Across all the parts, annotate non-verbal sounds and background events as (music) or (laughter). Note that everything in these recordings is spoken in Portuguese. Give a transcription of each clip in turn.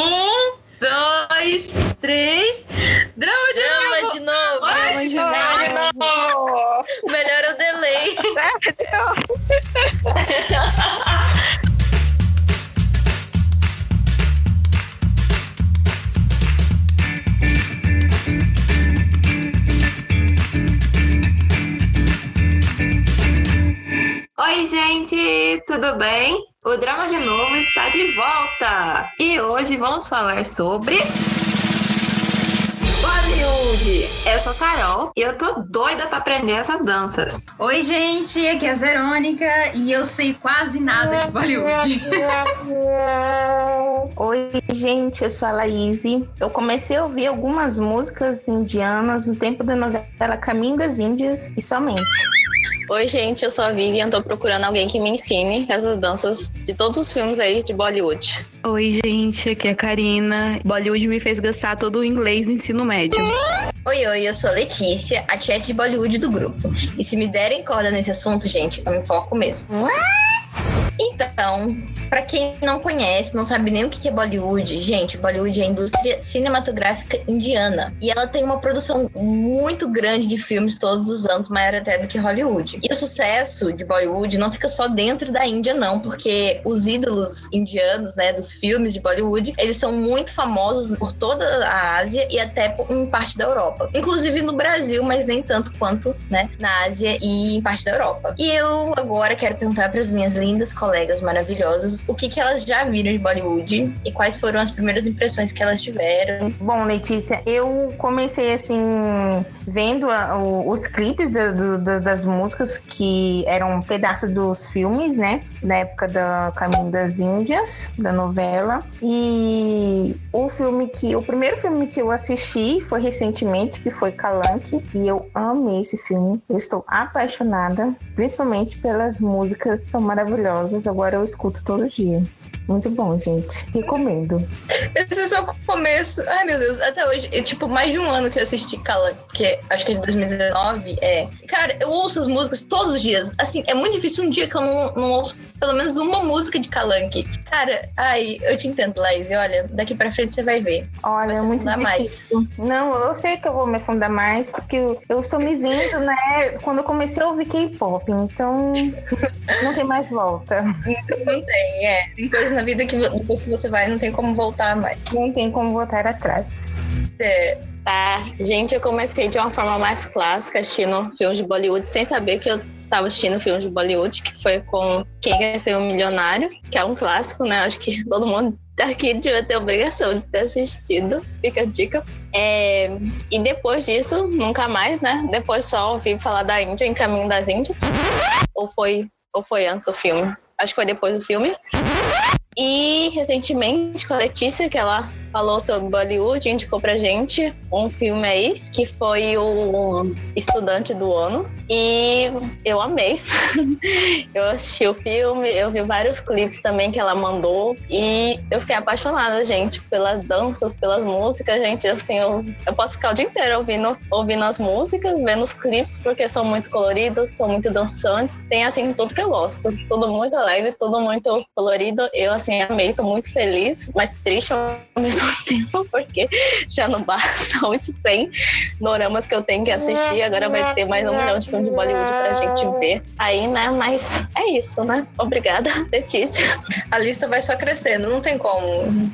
Um, dois, três. Falar sobre. Bollywood! Eu sou Carol e eu tô doida pra aprender essas danças. Oi, gente, aqui é a Verônica e eu sei quase nada de Bollywood. (laughs) Oi, gente, eu sou a Laís. Eu comecei a ouvir algumas músicas indianas no tempo da novela Caminho das Índias e somente. Oi, gente, eu sou a Vivian, tô procurando alguém que me ensine essas danças de todos os filmes aí de Bollywood. Oi, gente, aqui é a Karina. Bollywood me fez gastar todo o inglês no ensino médio. Oi, oi, eu sou a Letícia, a chat de Bollywood do grupo. E se me derem corda nesse assunto, gente, eu me foco mesmo. Então, pra quem não conhece, não sabe nem o que é Bollywood, gente, Bollywood é a indústria cinematográfica indiana. E ela tem uma produção muito grande de filmes todos os anos, maior até do que Hollywood. E o sucesso de Bollywood não fica só dentro da Índia, não, porque os ídolos indianos, né, dos filmes de Bollywood, eles são muito famosos por toda a Ásia e até em parte da Europa. Inclusive no Brasil, mas nem tanto quanto, né, na Ásia e em parte da Europa. E eu agora quero perguntar para as minhas lindas colegas maravilhosas o que, que elas já viram de Bollywood e quais foram as primeiras impressões que elas tiveram. Bom, Letícia, eu comecei assim vendo a, o, os clipes da, da, das músicas que eram um pedaço dos filmes, né? Na época da Caminho das Índias, da novela. E o filme que. O primeiro filme que eu assisti foi recentemente, que foi Calanque. E eu amei esse filme. Eu estou apaixonada, principalmente pelas músicas, são maravilhosas. Agora eu escuto todo dia. Muito bom, gente. Recomendo. Esse é só o começo. Ai, meu Deus. Até hoje, é, tipo, mais de um ano que eu assisti Calanque, que acho que é de 2019. É. Cara, eu ouço as músicas todos os dias. Assim, é muito difícil um dia que eu não, não ouço pelo menos uma música de Calanque. Cara, ai, eu te entendo, Laís. E olha, daqui pra frente você vai ver. Olha, é muito difícil. Mais. Não, eu sei que eu vou me afundar mais, porque eu, eu estou me vendo, né? Quando eu comecei a ouvir K-pop, então (laughs) não tem mais volta. Não tem, é. Tem coisa na vida que depois que você vai, não tem como voltar mais. Não tem como voltar atrás. É. Tá, gente, eu comecei de uma forma mais clássica, assistindo filmes de Bollywood, sem saber que eu estava assistindo filmes de Bollywood, que foi com Quem Quer Ser um Milionário, que é um clássico, né? Acho que (laughs) todo mundo daqui devia ter obrigação de ter assistido, fica a dica. É, e depois disso, nunca mais, né? Depois só ouvi falar da Índia em Caminho das Índias. Ou foi, ou foi antes do filme? Acho que foi depois do filme. E recentemente com a Letícia, que ela falou sobre Bollywood, indicou pra gente um filme aí, que foi o Estudante do Ano. E eu amei. (laughs) eu assisti o filme, eu vi vários clipes também que ela mandou. E eu fiquei apaixonada, gente, pelas danças, pelas músicas, gente. Assim, eu, eu posso ficar o dia inteiro ouvindo, ouvindo as músicas, vendo os clipes, porque são muito coloridos, são muito dançantes. Tem, assim, tudo que eu gosto. Tudo muito alegre, tudo muito colorido. Eu, assim, amei, tô muito feliz, mas triste ao mesmo (laughs) tempo, porque já não basta 800 doramas que eu tenho que assistir, agora vai ter mais um milhão de filmes de Bollywood pra gente ver. Aí, né, mas é isso, né? Obrigada, (laughs) Letícia. A lista vai só crescendo, não tem como.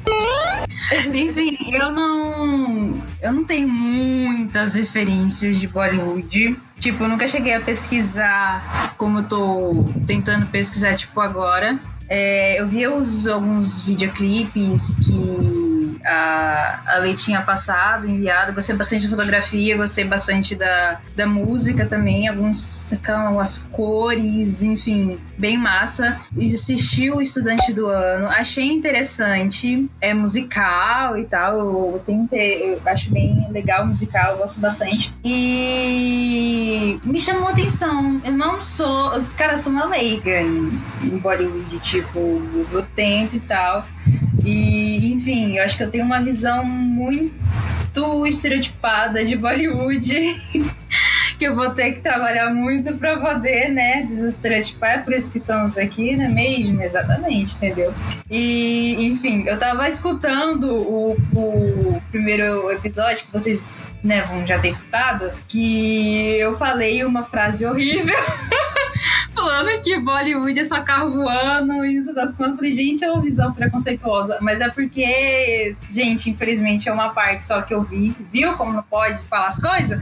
Enfim, eu não. Eu não tenho muitas referências de Bollywood. Tipo, eu nunca cheguei a pesquisar como eu tô tentando pesquisar, tipo, agora. É, eu vi os, alguns videoclipes que a, a Lei tinha passado, enviado. Gostei bastante da fotografia, gostei bastante da, da música também, alguns, as cores, enfim, bem massa. E assisti o Estudante do Ano, achei interessante, é musical e tal, eu, tenho, eu acho bem legal musical, eu gosto bastante. E me chamou atenção, eu não sou, cara, eu sou uma leiga em Bollywood, tipo, eu tento e tal. E, enfim, eu acho que eu tenho uma visão muito estereotipada de Bollywood. (laughs) que eu vou ter que trabalhar muito pra poder, né, desestereotipar. É por isso que estamos aqui, né, mesmo? Exatamente, entendeu? E, enfim, eu tava escutando o, o primeiro episódio que vocês, né, vão já ter escutado, que eu falei uma frase horrível. (laughs) Falando que Bollywood é só carro voando e isso das contas. Eu falei, gente, é uma visão preconceituosa. Mas é porque, gente, infelizmente é uma parte só que eu vi. Viu como não pode falar as coisas?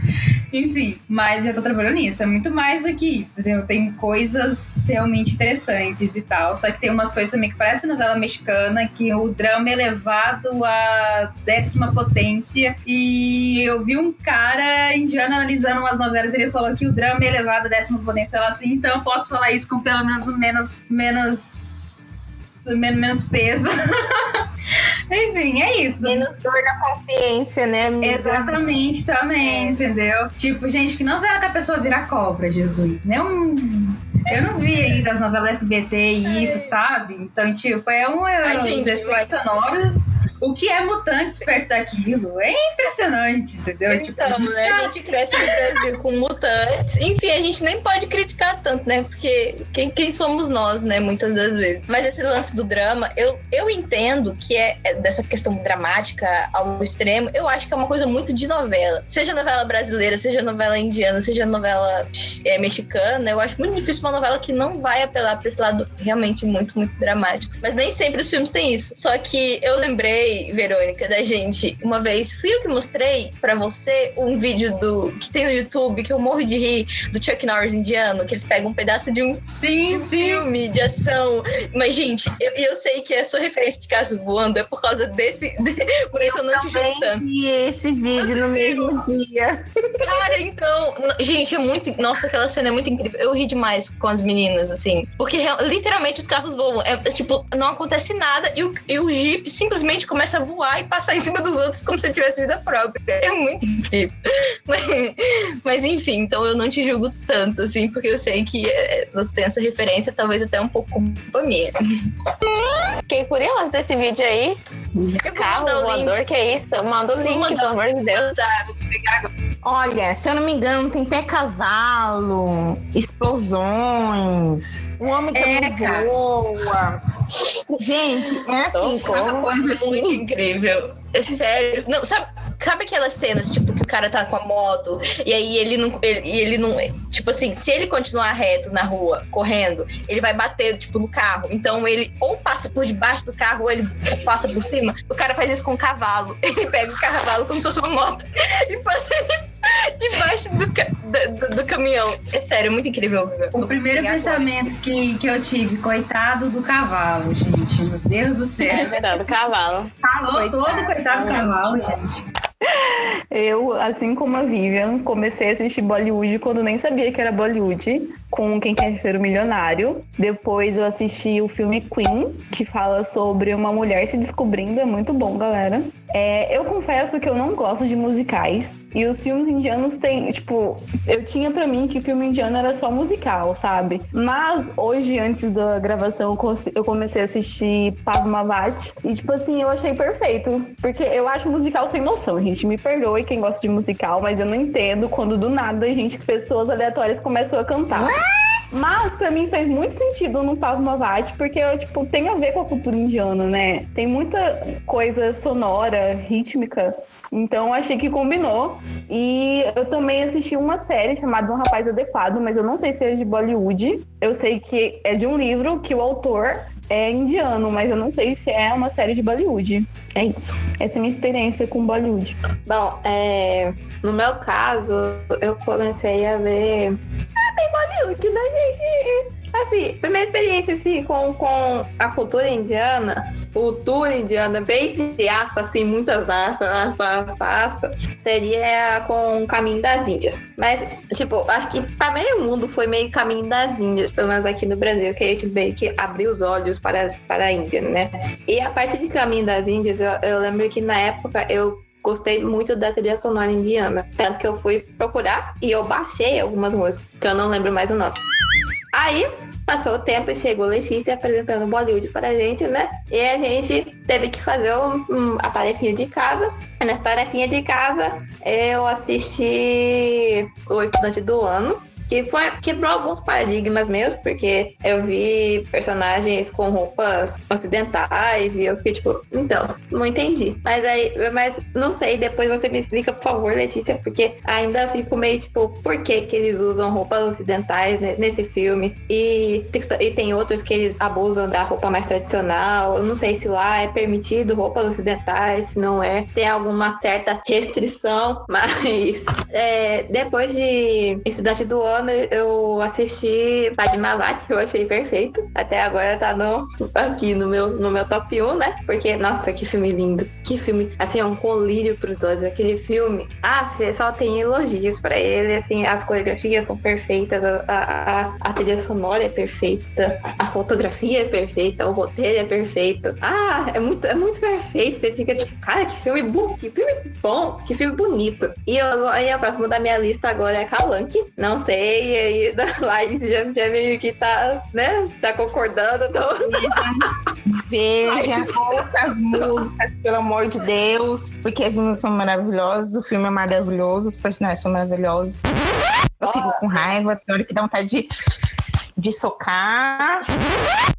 Enfim, mas já tô trabalhando nisso. É muito mais do que isso, entendeu? Tem coisas realmente interessantes e tal. Só que tem umas coisas também que parecem novela mexicana, que o drama é levado à décima potência. E eu vi um cara indiano analisando umas novelas e ele falou que o drama é elevado à décima potência. Eu assim, então eu posso falar isso com pelo menos. menos. menos, menos peso. (laughs) Enfim, é isso. Menos dor na consciência, né, amiga? Exatamente, também, entendeu? Tipo, gente, que novela que a pessoa vira cobra, Jesus. Nem um. Eu não vi ainda as novelas SBT e isso, sabe? Então, tipo, é um. É, Ai, os gente, efeitos mas- sonoros. O que é mutantes perto daquilo? É impressionante, entendeu? Tipo, Então, né? A gente cresce no Brasil com mutantes. Enfim, a gente nem pode criticar tanto, né? Porque quem, quem somos nós, né? Muitas das vezes. Mas esse lance do drama, eu, eu entendo que é é dessa questão dramática ao extremo. Eu acho que é uma coisa muito de novela. Seja novela brasileira, seja novela indiana, seja novela é, mexicana, eu acho muito difícil uma novela que não vai apelar pra esse lado realmente muito, muito dramático. Mas nem sempre os filmes têm isso. Só que eu lembrei, Verônica, da gente, uma vez, fui eu que mostrei pra você um vídeo do que tem no YouTube, que eu morro de rir, do Chuck Norris indiano, que eles pegam um pedaço de um sim, sim. filme de ação. Mas, gente, eu, eu sei que a sua referência de caso voando é por causa desse. (laughs) por isso eu não te. Também vi esse vídeo no mesmo dia. Cara, então. Gente, é muito. Nossa, aquela cena é muito incrível. Eu ri demais com as meninas, assim. Porque literalmente os carros voam. É, é, tipo, não acontece nada e o, e o Jeep simplesmente começa a voar e passar em cima dos outros como se ele tivesse vida própria. É muito incrível. (laughs) Mas, mas enfim, então eu não te julgo tanto, assim, porque eu sei que é, você tem essa referência, talvez até um pouco culpa minha. Fiquei curiosa desse vídeo aí. Eu Carro voador, que é isso? Manda o link, mandar. pelo amor de Deus. Vou pegar agora. Olha, se eu não me engano, tem até cavalo, explosões, o homem também É, voa. Gente, é assim, cada como coisa Muito assim. incrível. É sério. Não, sabe, sabe aquelas cenas, tipo, que o cara tá com a moto e aí ele não. Ele, ele não. Tipo assim, se ele continuar reto na rua, correndo, ele vai bater, tipo, no carro. Então ele ou passa por debaixo do carro ou ele passa por cima. O cara faz isso com o cavalo. (laughs) Ele pega o cavalo como se fosse uma moto (laughs) e passa de- caminhão. É sério, é muito incrível. O primeiro agora? pensamento que, que eu tive, coitado do cavalo, gente. Meu Deus do É céu. (laughs) verdade, o cavalo. Falou todo coitado do cavalo, gente. Eu, assim como a Vivian, comecei a assistir Bollywood quando nem sabia que era Bollywood, com Quem Quer Ser o Milionário. Depois eu assisti o filme Queen, que fala sobre uma mulher se descobrindo. É muito bom, galera. É, eu confesso que eu não gosto de musicais. E os filmes indianos têm, tipo, eu tinha pra mim que filme indiano era só musical, sabe? Mas hoje, antes da gravação, eu comecei a assistir Padmavat. E, tipo assim, eu achei perfeito. Porque eu acho musical sem noção, gente. Me perdoe quem gosta de musical, mas eu não entendo quando do nada, gente, pessoas aleatórias começam a cantar. Mas pra mim fez muito sentido no Padmavat, porque tipo, tem a ver com a cultura indiana, né? Tem muita coisa sonora, rítmica. Então eu achei que combinou. E eu também assisti uma série chamada Um Rapaz Adequado, mas eu não sei se é de Bollywood. Eu sei que é de um livro que o autor é indiano, mas eu não sei se é uma série de Bollywood. É isso. Essa é a minha experiência com Bollywood. Bom, é, no meu caso, eu comecei a ver. Bem Bollywood, né, gente? Assim, primeira experiência assim, com, com a cultura indiana, cultura indiana, bem entre aspas, assim, muitas aspas, aspas, aspas, aspas, seria com o Caminho das Índias. Mas, tipo, acho que para meio mundo foi meio Caminho das Índias, pelo menos aqui no Brasil, que a gente meio que abriu os olhos para, para a Índia, né? E a parte de Caminho das Índias, eu, eu lembro que na época eu gostei muito da trilha sonora indiana. Tanto que eu fui procurar e eu baixei algumas músicas, que eu não lembro mais o nome. Aí, Passou o tempo e chegou Letícia apresentando Bollywood para a gente, né? E a gente teve que fazer um, a tarefinha de casa. E nessa tarefinha de casa, eu assisti O Estudante do Ano, que foi, quebrou alguns paradigmas meus, porque eu vi personagens com roupas ocidentais e eu fiquei tipo, então, não entendi. Mas aí, mas não sei, depois você me explica, por favor, Letícia, porque ainda fico meio tipo, por que que eles usam roupas ocidentais nesse filme? E, e tem outros que eles abusam da roupa mais tradicional. Eu não sei se lá é permitido roupas ocidentais, se não é. Tem alguma certa restrição, (laughs) mas é, depois de Estudante do Ano, eu assisti Padmavat, que eu achei perfeito. Até agora tá no, aqui no meu, no meu top 1, né? Porque, nossa, que filme lindo. Que filme, assim, é um colírio pros dois. Aquele filme, ah, só tem elogios pra ele, assim, as coreografias são perfeitas, a, a, a trilha sonora é perfeita, a fotografia é perfeita, o roteiro é perfeito. Ah, é muito, é muito perfeito. Você fica tipo, cara, que filme bom, que filme bom, que filme bonito. E, eu, aí a próxima da minha lista agora é Calanque. Não sei e aí (laughs) da Laís já, já meio que tá, né? Tá concordando. Então... (laughs) Veja, ouça as músicas, pelo amor de Deus, porque as músicas são maravilhosas, o filme é maravilhoso, os personagens são maravilhosos. Eu fico com raiva, tem hora que dá vontade de, de socar,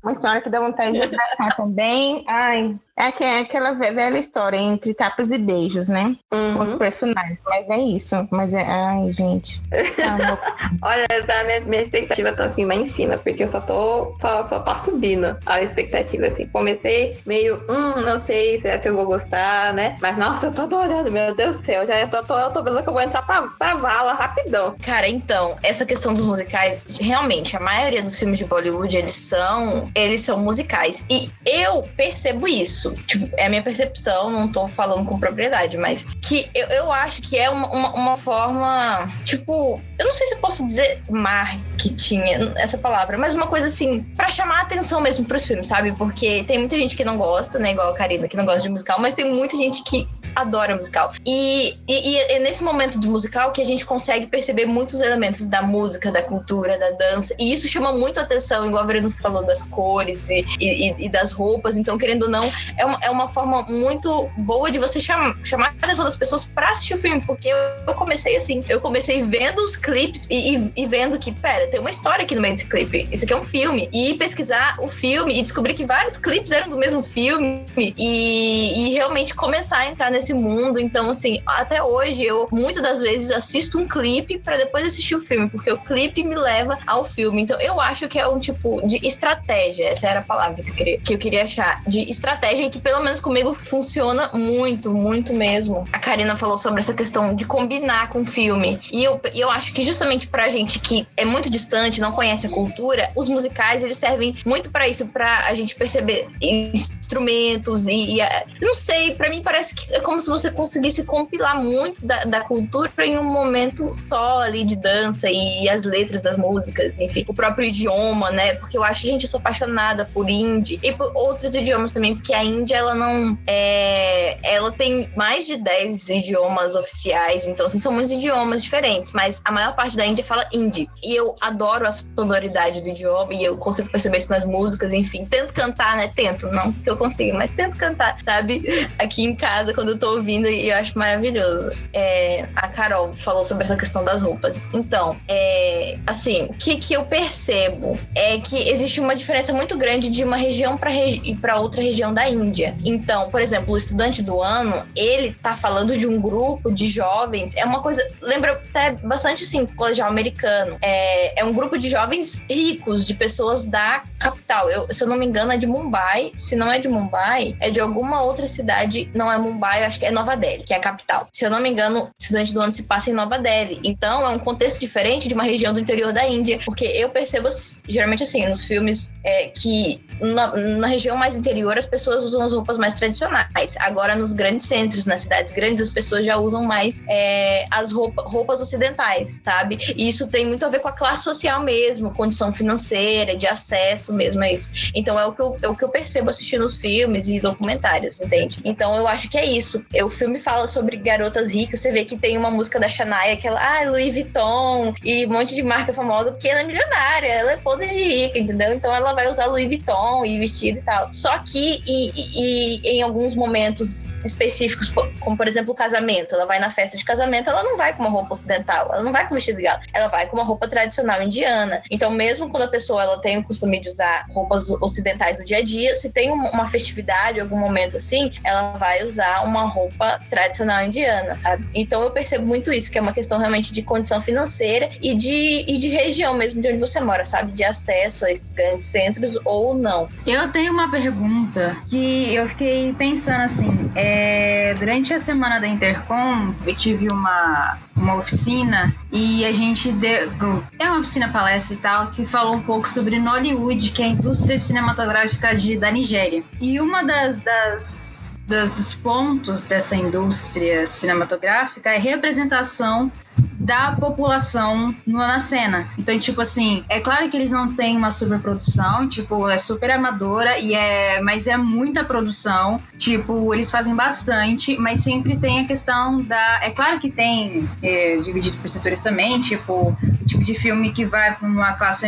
mas tem hora que dá vontade de abraçar também. Ai, é, é aquela velha história entre tapas e beijos, né? Uhum. Com os personagens. Mas é isso. Mas é. Ai, gente. (laughs) Olha, a minha, minha expectativa tá assim lá em cima, porque eu só tô. Só, só tá subindo a expectativa, assim. Comecei meio, hum, não sei se, é se eu vou gostar, né? Mas nossa, eu tô adorando, meu Deus do céu. Já tô, tô, eu tô vendo que eu vou entrar pra, pra vala rapidão. Cara, então, essa questão dos musicais, realmente, a maioria dos filmes de Bollywood, eles são. Eles são musicais. E eu percebo isso isso. Tipo, é a minha percepção, não tô falando com propriedade, mas que eu, eu acho que é uma, uma, uma forma, tipo, eu não sei se posso dizer marketing, essa palavra, mas uma coisa assim, para chamar a atenção mesmo pros filmes, sabe? Porque tem muita gente que não gosta, né? Igual a Karina, que não gosta de musical, mas tem muita gente que adora musical. E, e, e, é nesse momento do musical que a gente consegue perceber muitos elementos da música, da cultura, da dança. E isso chama muito atenção, igual a Vereno falou das cores e, e, das roupas. Então, querendo ou não, é uma, é uma forma muito boa de você chamar, chamar a atenção das pessoas pra assistir o filme. Porque eu, eu comecei assim, eu comecei vendo os clipes e, e, vendo que, pera, tem uma história aqui no meio desse clipe. Isso aqui é um filme. E pesquisar o filme e descobrir que vários clipes eram do mesmo filme. E, e realmente começar a entrar nesse nesse mundo. Então, assim, até hoje eu muitas das vezes assisto um clipe para depois assistir o filme, porque o clipe me leva ao filme. Então, eu acho que é um tipo de estratégia. Essa era a palavra que eu queria, que eu queria achar. De estratégia que, pelo menos comigo, funciona muito, muito mesmo. A Karina falou sobre essa questão de combinar com o filme. E eu, eu acho que justamente pra gente que é muito distante, não conhece a cultura, os musicais eles servem muito para isso, para a gente perceber instrumentos e, e não sei, para mim parece que é como se você conseguisse compilar muito da, da cultura em um momento só ali de dança e, as letras das músicas, enfim, o próprio idioma, né? Porque eu acho, gente, eu sou apaixonada por indie e por outros idiomas também, porque a Índia, ela não. É, ela tem mais de 10 idiomas oficiais, então assim, são muitos idiomas diferentes, mas a maior parte da Índia fala hindi. E eu adoro a sonoridade do idioma e eu consigo perceber isso nas músicas, enfim. Tento cantar, né? Tento, não que eu consiga, mas tento cantar, sabe? (laughs) Aqui em casa, quando eu tô ouvindo e eu acho maravilhoso. É, a Carol falou sobre essa questão das roupas. Então, é, assim, o que, que eu percebo é que existe uma diferença muito grande de uma região para regi outra região da Índia. Então, por exemplo, o estudante do ano, ele tá falando de um grupo de jovens, é uma coisa, lembra até bastante assim, colegial americano. É, é um grupo de jovens ricos, de pessoas da capital. Eu, se eu não me engano, é de Mumbai. Se não é de Mumbai, é de alguma outra cidade, não é Mumbai, acho que é Nova Delhi, que é a capital. Se eu não me engano, estudante do ano se passa em Nova Delhi. Então é um contexto diferente de uma região do interior da Índia, porque eu percebo geralmente assim nos filmes é, que na, na, região mais interior as pessoas usam as roupas mais tradicionais. Agora nos grandes centros, nas cidades grandes, as pessoas já usam mais é, as roupa, roupas ocidentais, sabe? E isso tem muito a ver com a classe social mesmo, condição financeira, de acesso mesmo a isso. Então é o que eu, é o que eu percebo assistindo nos filmes e documentários, entende? Então eu acho que é isso. O filme fala sobre garotas ricas, você vê que tem uma música da Shania, que ela, ah, Louis Vuitton e um monte de marca famosa, porque ela é milionária, ela é podre de rica, entendeu? Então ela vai usar Louis Vuitton e vestido e tal. Só que e, e, e em alguns momentos específicos, como por exemplo o casamento, ela vai na festa de casamento, ela não vai com uma roupa ocidental, ela não vai com vestido de gala, ela vai com uma roupa tradicional indiana. Então mesmo quando a pessoa ela tem o costume de usar roupas ocidentais no dia a dia, se tem uma festividade, algum momento assim, ela vai usar uma roupa tradicional indiana, sabe? Então eu percebo muito isso, que é uma questão realmente de condição financeira e de, e de região mesmo de onde você mora, sabe? De acesso a esses grandes centros ou não. Eu tenho uma pergunta que eu fiquei pensando assim, é, durante a semana da Intercom, eu tive uma uma oficina e a gente deu. É uma oficina palestra e tal, que falou um pouco sobre Nollywood, que é a indústria cinematográfica de, da Nigéria. E uma das, das, das dos pontos dessa indústria cinematográfica é representação da população na cena. Então, tipo assim, é claro que eles não têm uma superprodução, tipo, é super amadora e é, mas é muita produção. Tipo, eles fazem bastante, mas sempre tem a questão da, é claro que tem é, dividido por setores também, tipo, tipo de filme que vai para uma classe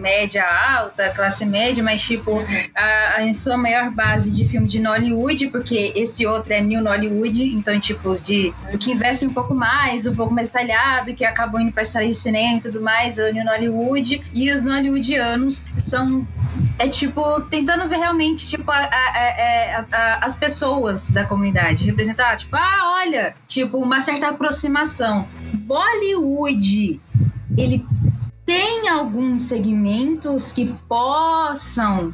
média alta, classe média, mas tipo, a, a, em sua maior base de filme de Nollywood, porque esse outro é New Nollywood, então tipo de que investe um pouco mais, um pouco mais detalhado que acabou indo para sair cinema e tudo mais, no Hollywood. E os Nollywoodianos são é tipo tentando ver realmente tipo a, a, a, as pessoas da comunidade representar tipo ah olha tipo uma certa aproximação Bollywood ele tem alguns segmentos que possam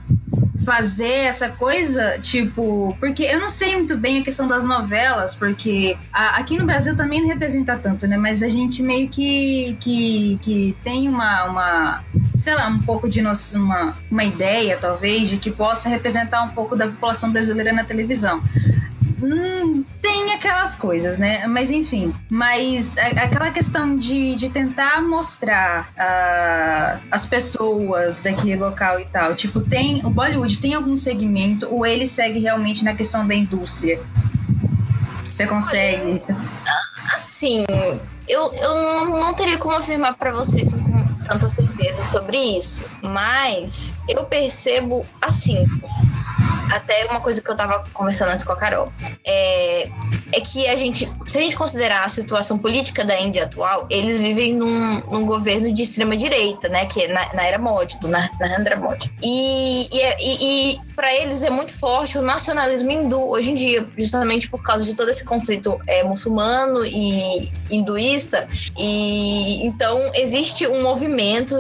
fazer essa coisa, tipo, porque eu não sei muito bem a questão das novelas, porque a, aqui no Brasil também não representa tanto, né? Mas a gente meio que, que, que tem uma, uma, sei lá, um pouco de noção, uma, uma ideia, talvez, de que possa representar um pouco da população brasileira na televisão. Hum, tem aquelas coisas, né? Mas enfim. Mas aquela questão de, de tentar mostrar uh, as pessoas daquele local e tal. Tipo, tem. O Bollywood tem algum segmento ou ele segue realmente na questão da indústria? Você consegue? Sim. Eu, eu não teria como afirmar para vocês com tanta certeza sobre isso. Mas eu percebo assim até uma coisa que eu tava conversando antes com a Carol. É, é que a gente, se a gente considerar a situação política da Índia atual, eles vivem num, num governo de extrema direita, né? Que é na, na era Modi, do Narendra Modi. E, e, é, e, para eles é muito forte o nacionalismo hindu hoje em dia, justamente por causa de todo esse conflito é, muçulmano e hinduísta. E então existe um movimento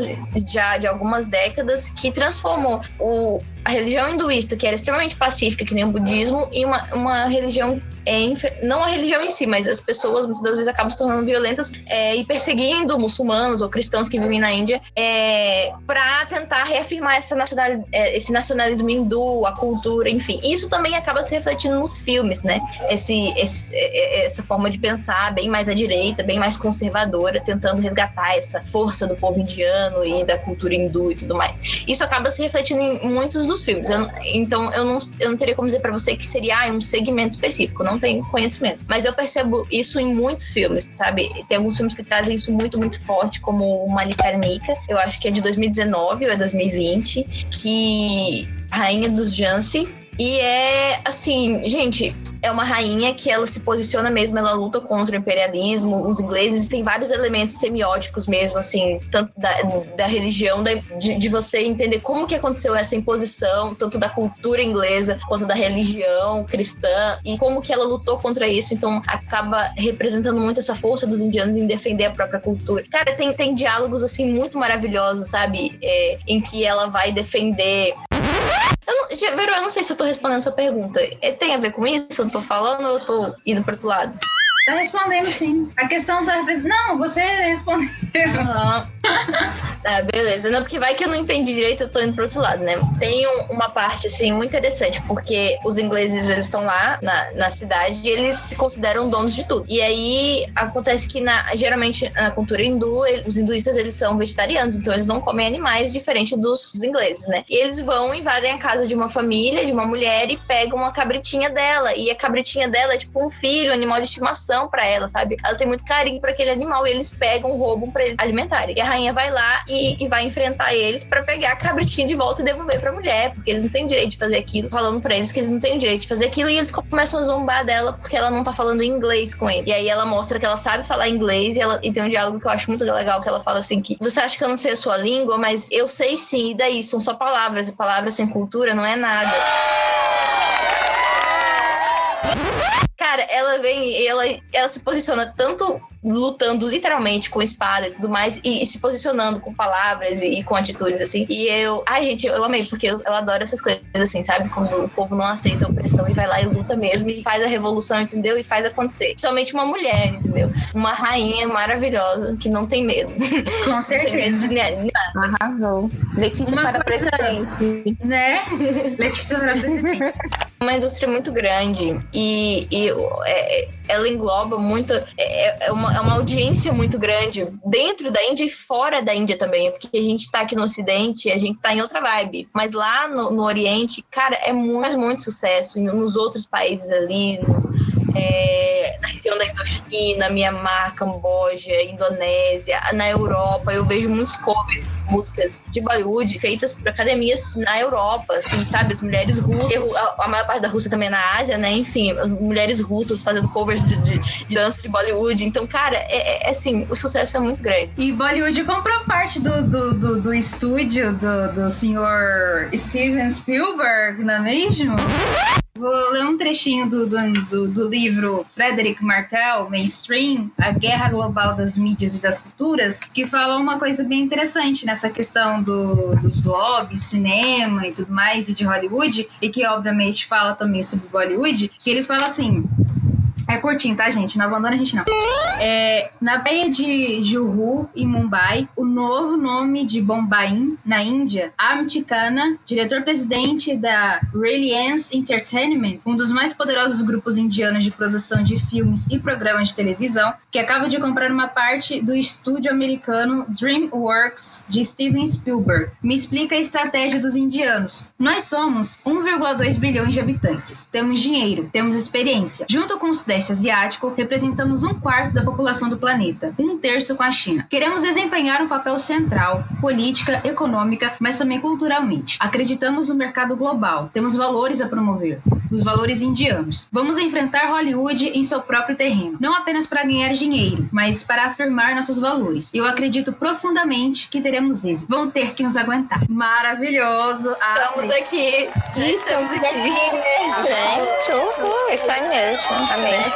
já de algumas décadas que transformou o, a religião hinduísta, que era extremamente pacífica, que nem o budismo, em uma, uma religião é, não a religião em si, mas as pessoas muitas das vezes acabam se tornando violentas é, e perseguindo muçulmanos ou cristãos que vivem na Índia é, para tentar reafirmar essa nacional, é, esse nacionalismo hindu, a cultura, enfim. Isso também acaba se refletindo nos filmes, né? Esse, esse, é, é, essa forma de pensar bem mais à direita, bem mais conservadora, tentando resgatar essa força do povo indiano e da cultura hindu e tudo mais. Isso acaba se refletindo em muitos dos filmes. Eu, então, eu não, eu não teria como dizer para você que seria ah, um segmento específico. Não não tenho conhecimento. Mas eu percebo isso em muitos filmes, sabe? Tem alguns filmes que trazem isso muito, muito forte, como o Manikarnika, eu acho que é de 2019 ou é 2020, que Rainha dos Jansi e é assim, gente, é uma rainha que ela se posiciona mesmo, ela luta contra o imperialismo, os ingleses tem vários elementos semióticos mesmo, assim, tanto da, da religião, da, de, de, você entender como que aconteceu essa imposição, tanto da cultura inglesa quanto da religião cristã, e como que ela lutou contra isso, então acaba representando muito essa força dos indianos em defender a própria cultura. Cara, tem, tem diálogos, assim, muito maravilhosos, sabe? É, em que ela vai defender eu não, Vero, eu não sei se eu tô respondendo a sua pergunta. É, tem a ver com isso? Eu tô falando ou eu tô indo pro outro lado? Tá respondendo sim. A questão tá Não, você respondeu. Uhum. (laughs) Tá, beleza. Não, porque vai que eu não entendi direito, eu tô indo pro outro lado, né? Tem um- uma parte, assim, muito interessante, porque os ingleses, eles estão lá na, na cidade e eles se consideram donos de tudo. E aí, acontece que, na, geralmente, na cultura hindu, ele- os hinduístas, eles são vegetarianos, então eles não comem animais, diferente dos ingleses, né? E eles vão, invadem a casa de uma família, de uma mulher, e pegam uma cabritinha dela. E a cabritinha dela é tipo um filho, um animal de estimação pra ela, sabe? Ela tem muito carinho pra aquele animal, e eles pegam, roubam pra eles alimentarem. E a rainha vai lá e, e vai enfrentar eles pra pegar a cabritinha de volta e devolver pra mulher, porque eles não têm direito de fazer aquilo, falando pra eles que eles não têm direito de fazer aquilo, e eles começam a zombar dela porque ela não tá falando inglês com ele. E aí ela mostra que ela sabe falar inglês e, ela, e tem um diálogo que eu acho muito legal, que ela fala assim que você acha que eu não sei a sua língua, mas eu sei sim, e daí? São só palavras, e palavras sem cultura não é nada. Cara, ela vem e ela, ela se posiciona tanto lutando literalmente com espada e tudo mais, e, e se posicionando com palavras e, e com atitudes, assim. E eu. Ai, gente, eu amei, porque eu, eu adoro essas coisas, assim, sabe? Quando o povo não aceita a opressão e vai lá e luta mesmo e faz a revolução, entendeu? E faz acontecer. Principalmente uma mulher, entendeu? Uma rainha maravilhosa que não tem medo. (laughs) Com Não tem medo certeza. de nada. Arrasou. Letícia Uma para coisa- presidente. Né? Letícia para presidente. Uma indústria muito grande e, e é- ela engloba muito. É, é uma, é uma audiência muito grande dentro da Índia e fora da Índia também, porque a gente tá aqui no Ocidente, a gente tá em outra vibe. Mas lá no, no Oriente, cara, é muito, faz muito sucesso. Nos outros países ali, no- é, na região da Indochina, Mianmar, Camboja, Indonésia, na Europa, eu vejo muitos covers músicas de Bollywood feitas por academias na Europa, assim, sabe? As mulheres russas, a, maior parte da Rússia também é na Ásia, né? Enfim, mulheres russas fazendo covers de, de, de dança de Bollywood. Então, cara, é, é- é assim, o sucesso é muito grande. E Bollywood comprou parte do, do, do, do estúdio do, do senhor Steven Spielberg, não é mesmo? Vou ler um trechinho do, do, do, livro Frederick Martel, Mainstream, A Guerra Global das Mídias e das Culturas, que fala uma coisa bem interessante nessa questão do, dos lobbies, cinema e tudo mais, e de Hollywood, e que obviamente fala também sobre Bollywood, que ele fala assim, é curtinho, tá, gente? Não abandona a gente, não. É, na praia de Juhu, em Mumbai, o novo nome de Bombaim, na Índia, Amit Khanna, diretor-presidente da Reliance Entertainment, um dos mais poderosos grupos indianos de produção de filmes e programas de televisão, que acaba de comprar uma parte do estúdio americano DreamWorks de Steven Spielberg. Me explica a estratégia dos indianos. Nós somos 1,2 bilhões de habitantes. Temos dinheiro, temos experiência. Junto com o Sudeste Asiático, representamos um quarto da população do planeta, um terço com a China. Queremos desempenhar um papel central, política, econômica, mas também culturalmente. Acreditamos no mercado global, temos valores a promover, os valores indianos. Vamos enfrentar Hollywood em seu próprio terreno, não apenas para ganhar dinheiro, mas para afirmar nossos valores. Eu acredito profundamente que teremos êxito. Vão ter que nos aguentar. Maravilhoso! Estamos Amei. aqui. Estamos aqui. Gente, uhul, isso aí mesmo. Amém.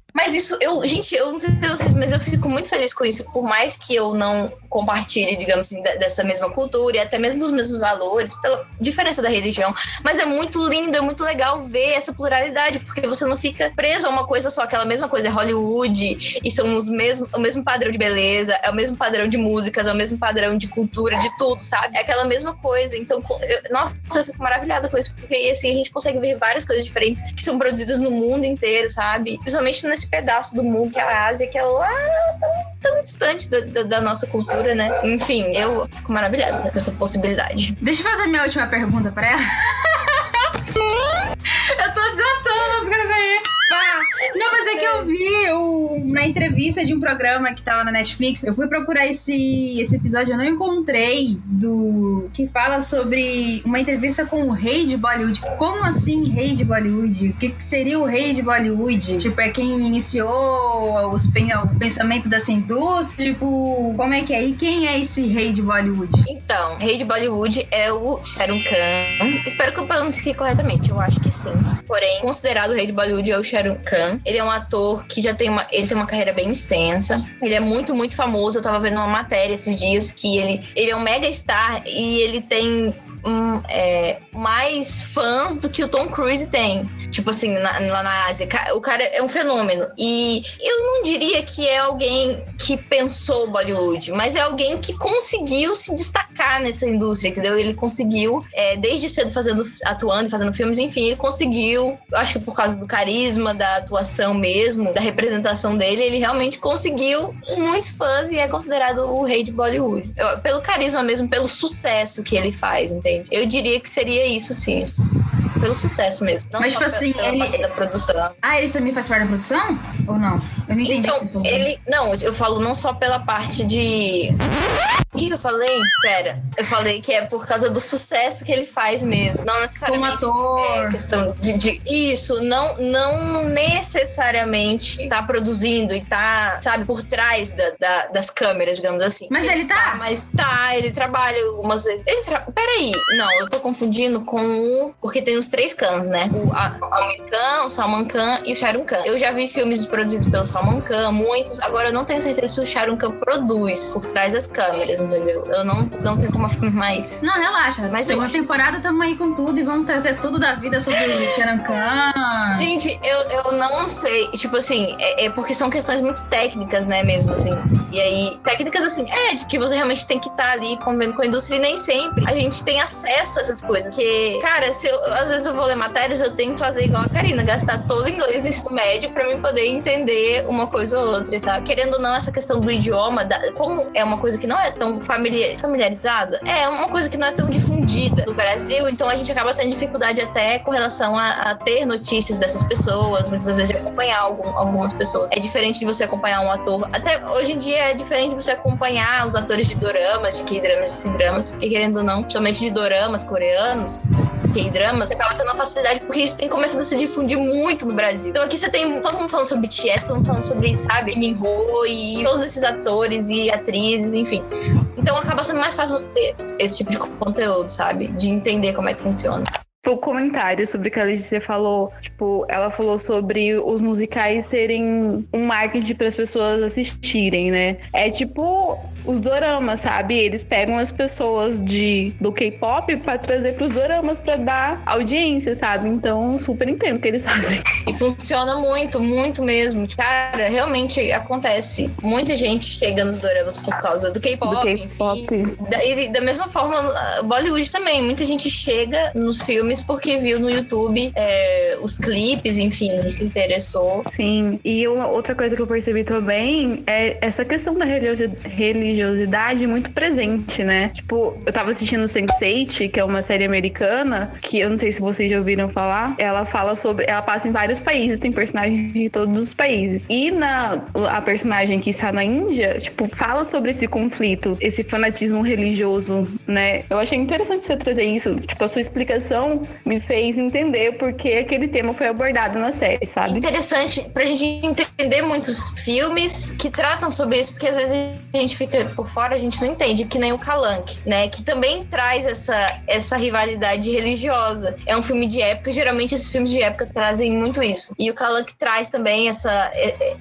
Mas isso, eu, gente, eu não sei vocês, mas eu fico muito feliz com isso. Por mais que eu não compartilhe, digamos assim, de- dessa mesma cultura e até mesmo dos mesmos valores, pela diferença da religião. Mas é muito lindo, é muito legal ver essa pluralidade, porque você não fica preso a uma coisa só, aquela mesma coisa, é Hollywood, e são os mesmos, o mesmo padrão de beleza, é o mesmo padrão de músicas, é o mesmo padrão de cultura, de tudo, sabe? É aquela mesma coisa. Então, eu- nossa, eu fico maravilhada com isso, porque assim, a gente consegue ver várias coisas diferentes que são produzidas no mundo inteiro, sabe? Principalmente nesse pedaço do mundo que é a Ásia, que é lá tão, tão distante da, da- da nossa cultura, né? Enfim, eu fico maravilhada com essa possibilidade. Deixa eu fazer minha última pergunta pra ela. (laughs) eu tô desatando as coisas aí. (laughs) Não, mas é que eu vi o- na entrevista de um programa que tava na Netflix. Eu fui procurar esse, esse episódio, eu não encontrei do que fala sobre uma entrevista com o rei de Bollywood. Como assim, rei de Bollywood? O que, que seria o rei de Bollywood? Tipo, é quem iniciou os, o pensamento dessa indústria? Tipo, como é que é? E quem é esse rei de Bollywood? Então, rei de Bollywood é o Shahrukh Khan. Espero que eu pronuncie corretamente, eu acho que sim. Porém, considerado o rei de Bollywood é o Shahrukh Khan. Ele é um ator que já tem uma, ele tem uma carreira bem extensa. Ele é muito, muito famoso. Eu tava vendo uma matéria esses dias que ele, ele é um mega star e ele tem hum, é, mais fãs do que o Tom Cruise tem. Tipo assim, na- lá na Ásia. Ca- O cara é um fenômeno. E eu não diria que é alguém que pensou Bollywood, mas é alguém que conseguiu se destacar nessa indústria, entendeu? Ele conseguiu, é, desde cedo fazendo, atuando fazendo filmes, enfim, ele conseguiu, acho que por causa do carisma, da atuação mesmo, da representação dele, ele realmente conseguiu muitos fãs e é considerado o rei de Bollywood. Eu- pelo carisma mesmo, pelo sucesso que ele faz, Eu diria que seria isso, sim. Pelo sucesso mesmo. Não Mas, tipo assim, pela ele- parte da produção. Ah, ele também faz parte da produção? Ou não? Eu não entendi Então, que você falou. ele. Não, eu falo não só pela parte de. O que, eu falei? Pera, eu falei que é por causa do sucesso que ele faz mesmo. Não Como necessariamente. ator. É questão de, de- isso, não, não necessariamente tá produzindo e tá, sabe, por trás da- da- das câmeras, digamos assim. Mas ele tá? Mas tá, ele trabalha algumas vezes. Ele tra... Peraí, não, eu tô confundindo com o. Porque tem os três Khans, né? O A- o Amir Khan, o Salman Khan e o Shahrukh Khan. Eu já vi filmes produzidos pelo Salman Khan, muitos. Agora eu não tenho certeza se o Shahrukh Khan produz por trás das câmeras, entendeu? Eu não, não tenho como afirmar isso. Não, relaxa. Mas Segunda que temporada tamo aí com tudo e vamos trazer tudo da vida sobre o Sharon Khan. Gente, eu, eu não sei. Tipo assim, é, é porque são questões muito técnicas, né, mesmo, assim. E aí, técnicas assim, é, de que você realmente tem que estar ali convivendo com a indústria e nem sempre a gente tem acesso a essas coisas. Porque, cara, se eu, às vezes eu vou ler matérias, eu tenho que fazer igual a Karina, gastar todo o inglês no ensino médio pra mim poder entender uma coisa ou outra, sabe? Querendo ou não, essa questão do idioma, da- como é uma coisa que não é tão familiar- familiarizada, é uma coisa que não é tão difundida no Brasil, então a gente acaba tendo dificuldade até com relação a, a ter notícias dessas pessoas, muitas vezes de acompanhar algum- algumas pessoas. É diferente de você acompanhar um ator. Até hoje em dia é diferente de você acompanhar os atores de doramas, de K-dramas, de C-dramas, porque querendo ou não, principalmente de doramas coreanos, K-dramas, você acaba tendo uma facilidade porque isso tem começado a se difundir muito no Brasil. Então aqui você tem todo mundo falando sobre BTS, todo mundo falando sobre, sabe, Minho e todos esses atores e atrizes, enfim. Então acaba sendo mais fácil você ter esse tipo de conteúdo, sabe? De entender como é que funciona. O comentário sobre o que a Letícia falou, tipo, ela falou sobre os musicais serem um marketing para as pessoas assistirem, né? É tipo os doramas, sabe? Eles pegam as pessoas de do K-pop para trazer para os doramas para dar audiência, sabe? Então, super entendo o que eles (laughs) fazem. E funciona muito, muito mesmo. Cara, realmente acontece. Muita gente chega nos doramas por causa do Do K-pop. Da, e da mesma forma, Bollywood também. Muita gente chega nos filmes porque viu no YouTube é, os clipes, enfim, e se interessou. Sim, e uma outra coisa que eu percebi também é essa questão da religio- religiosidade muito presente, né? Tipo, eu tava assistindo Sense8, que é uma série americana, que eu não sei se vocês já ouviram falar. Ela fala sobre. Ela passa em vários países, tem personagens de todos os países. E na a personagem que está na Índia, tipo, fala sobre esse conflito, esse fanatismo religioso, né? Eu achei interessante você trazer isso. Tipo, a sua explicação me fez entender porque aquele tema foi abordado na série, sabe? Interessante pra gente entender muitos filmes que tratam sobre isso, porque às vezes a gente fica por fora, a gente não entende, que nem o Calanque, né? Que também traz essa, essa rivalidade religiosa. É um filme de época, geralmente esses filmes de época trazem muito isso. E o Calanque traz também essa,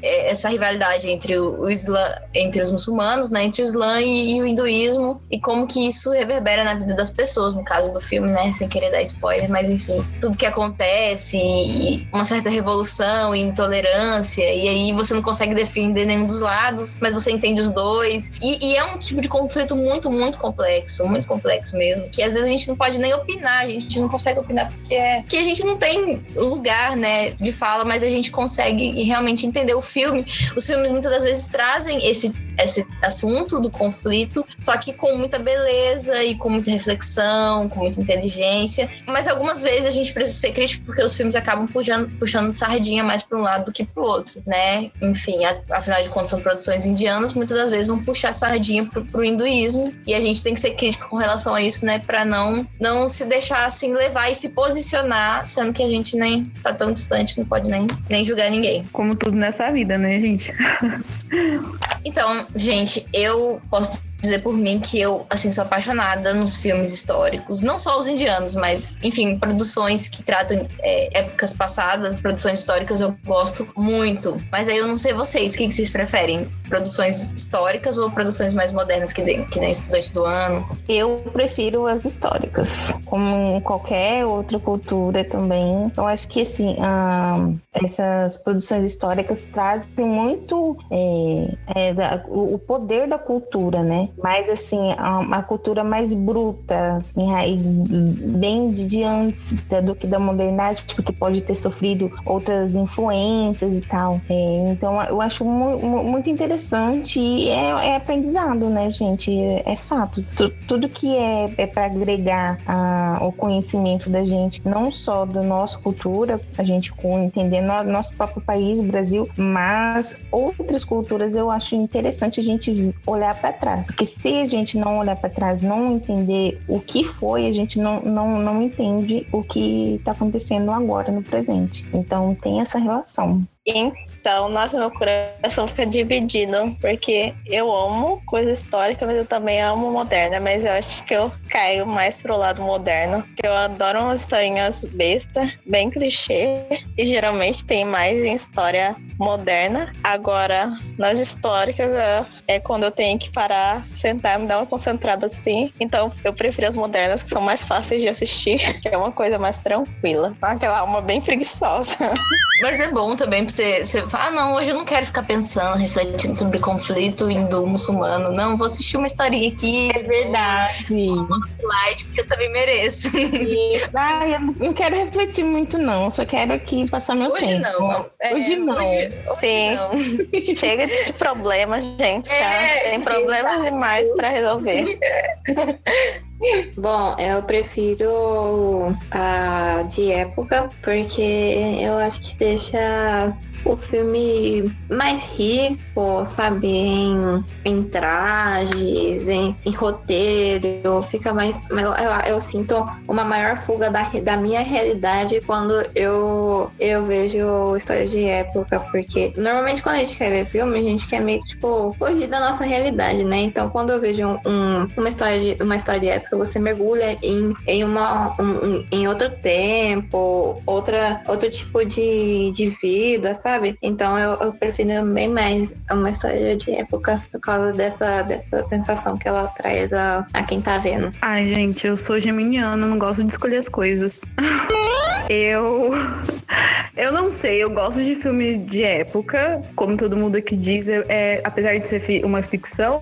essa rivalidade entre o, o Islã, entre os muçulmanos, né? Entre o Islã e, e o hinduísmo, e como que isso reverbera na vida das pessoas, no caso do filme, né? Sem querer dar spoiler, mas enfim, tudo que acontece, e uma certa revolução e intolerância, e aí você não consegue defender nenhum dos lados, mas você entende os dois. E, e é um tipo de conflito muito, muito complexo, muito complexo mesmo, que às vezes a gente não pode nem opinar, a gente não consegue opinar porque, é, porque a gente não tem lugar, né, de fala, mas a gente consegue realmente entender o filme. Os filmes muitas das vezes trazem esse esse assunto do conflito, só que com muita beleza e com muita reflexão, com muita inteligência. Mas algumas vezes a gente precisa ser crítico porque os filmes acabam puxando, puxando sardinha mais para um lado do que para o outro, né? Enfim, afinal de contas são produções indianas, muitas das vezes vão puxar sardinha pro, pro hinduísmo e a gente tem que ser crítico com relação a isso, né? Para não não se deixar assim levar e se posicionar, sendo que a gente nem tá tão distante, não pode nem, nem julgar ninguém. Como tudo nessa vida, né, gente? (laughs) Então, gente, eu posso dizer por mim que eu, assim, sou apaixonada nos filmes históricos. Não só os indianos, mas, enfim, produções que tratam é, épocas passadas, produções históricas eu gosto muito. Mas aí eu não sei vocês, o que, que vocês preferem? Produções históricas ou produções mais modernas, que que nem Estudante do Ano? Eu prefiro as históricas, como em qualquer outra cultura também. Eu acho que, assim, ah, essas produções históricas trazem muito é, é, da, o poder da cultura, né? Mas, assim, a, a cultura mais bruta, bem de antes do que da modernidade, porque pode ter sofrido outras influências e tal. É, então, eu acho mu muito interessante e é, é, aprendizado, né, gente? É, é fato. T tudo que é, é para agregar a, o conhecimento da gente, não só da nossa cultura, a gente entender no, nosso próprio país, Brasil, mas outras culturas eu acho interessante a gente olhar para trás. Porque se a gente não olhar para trás, não entender o que foi, a gente não, não, não entende o que está acontecendo agora no presente. Então tem essa relação. Então, nossa, meu coração fica dividido, porque eu amo coisa histórica, mas eu também amo moderna, mas eu acho que eu caio mais pro lado moderno, porque eu adoro umas historinhas besta, bem clichê, e geralmente tem mais em história moderna. Agora, nas históricas, é, é quando eu tenho que parar, sentar, me dar uma concentrada assim. Então, eu prefiro as modernas, que são mais fáceis de assistir, (laughs) que é uma coisa mais tranquila. Aquela alma bem preguiçosa. Mas é bom também pra você, você ah, não, hoje eu não quero ficar pensando, refletindo sobre conflito hindu-muçulmano. Não, vou assistir uma historinha aqui. É verdade. Slide, porque eu também mereço. Isso. Ah, eu não quero refletir muito, não. Só quero aqui passar meu hoje tempo. Não. É, hoje não. Hoje, Sim. Não. Chega de problemas, gente. É, Tem problemas demais para resolver. Bom, eu prefiro a de época, porque eu acho que deixa o filme mais rico, sabe, em, em trajes, em, em roteiro, fica mais. Eu, eu, eu, sinto uma maior fuga da, da minha realidade quando eu, eu vejo histórias de época, porque normalmente quando a gente quer ver filme, a gente quer meio tipo fugir da nossa realidade, né? Então quando eu vejo um, uma, história de, uma história de época, você mergulha em, em, uma, um, em outro tempo, outra, outro tipo de, de vida, sabe? Sabe? Então eu, eu prefiro bem mais uma história de época por causa dessa, dessa sensação que ela traz a, a quem tá vendo. Ai, gente, eu sou geminiana, não gosto de escolher as coisas. (laughs) Eu. Eu não sei, eu gosto de filme de época, como todo mundo aqui diz, é, apesar de ser uma ficção,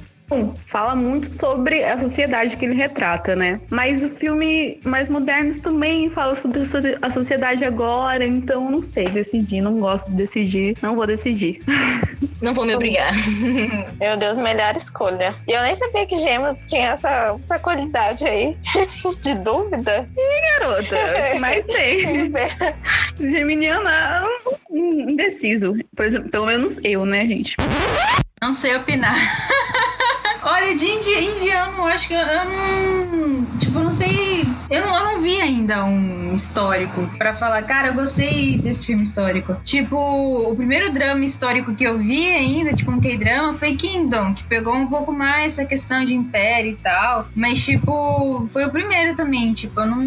fala muito sobre a sociedade que ele retrata, né? Mas o filme mais modernos também fala sobre a sociedade agora, então não sei decidir, não gosto de decidir, não vou decidir. (laughs) Não vou me obrigar. (laughs) Meu Deus, melhor escolha. E eu nem sabia que Gêmeos tinha essa, essa qualidade aí (laughs) de dúvida. Ih, garota, mais tem? Geminiana, indeciso. Por exemplo, pelo menos eu, né, gente? Não sei opinar. Olha, de indi indiano, acho que eu, eu não. Tipo, eu não sei. Eu não, eu não vi ainda um histórico para falar, cara, eu gostei desse filme histórico. Tipo, o primeiro drama histórico que eu vi ainda, tipo, um K-drama, foi Kingdom, que pegou um pouco mais essa questão de império e tal. Mas, tipo, foi o primeiro também. Tipo, eu não.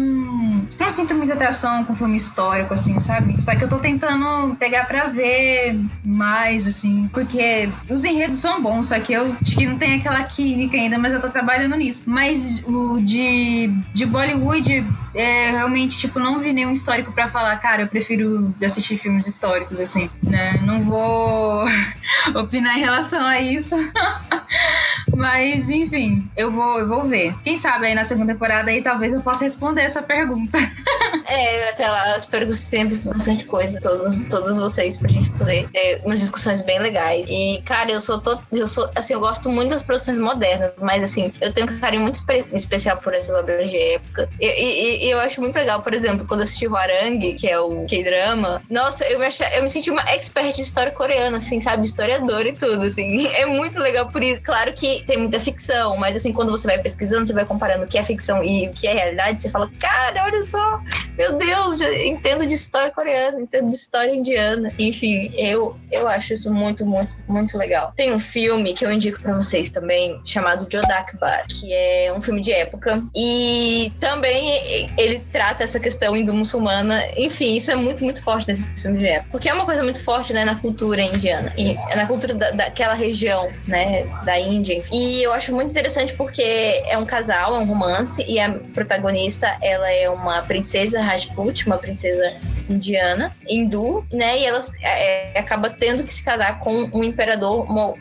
Não sinto muita atração com filme histórico, assim, sabe? Só que eu tô tentando pegar pra ver mais, assim, porque os enredos são bons, só que eu acho que não tem aquela química ainda, mas eu tô trabalhando nisso. Mas o de, de Bollywood, é, realmente, tipo, não vi nenhum histórico para falar, cara, eu prefiro assistir filmes históricos, assim, né? Não vou (laughs) opinar em relação a isso. (laughs) Mas, enfim, eu vou, eu vou ver. Quem sabe aí na segunda temporada aí talvez eu possa responder essa pergunta. (laughs) é, até lá espero que você bastante coisa, todos, todos vocês, pra gente poder ter umas discussões bem legais. E, cara, eu sou, to, eu sou, assim, eu gosto muito das produções modernas, mas, assim, eu tenho um carinho muito especial por essas obras de época. E, e, e eu acho muito legal, por exemplo, quando eu assisti Huarang, que é o K-drama, nossa, eu me, eu me senti uma expert de história coreana, assim, sabe? Historiadora e tudo, assim. (laughs) É muito legal por isso. Claro que tem, muita ficção, mas assim, quando você vai pesquisando, você vai comparando o que é ficção e o que é realidade, você fala, cara, olha só, meu Deus, entendo de história coreana, entendo de história indiana. Enfim, eu, eu acho isso muito, muito, muito legal. Tem um filme que eu indico para vocês também, chamado Jodakbar, que é um filme de época. E também ele trata essa questão hindu-muçulmana. Enfim, isso é muito, muito forte nesse filme de época. Porque é uma coisa muito forte, né, na cultura indiana. E na cultura da, daquela região, né, da Índia. E eu acho muito interessante porque é um casal, é um romance, e a protagonista, ela é uma princesa Rajput, uma princesa indiana, hindu, né? E ela é, acaba tendo que se casar com um imperador mo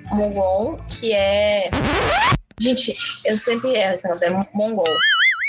que é. Gente, eu sempre erro esse negócio, é mongol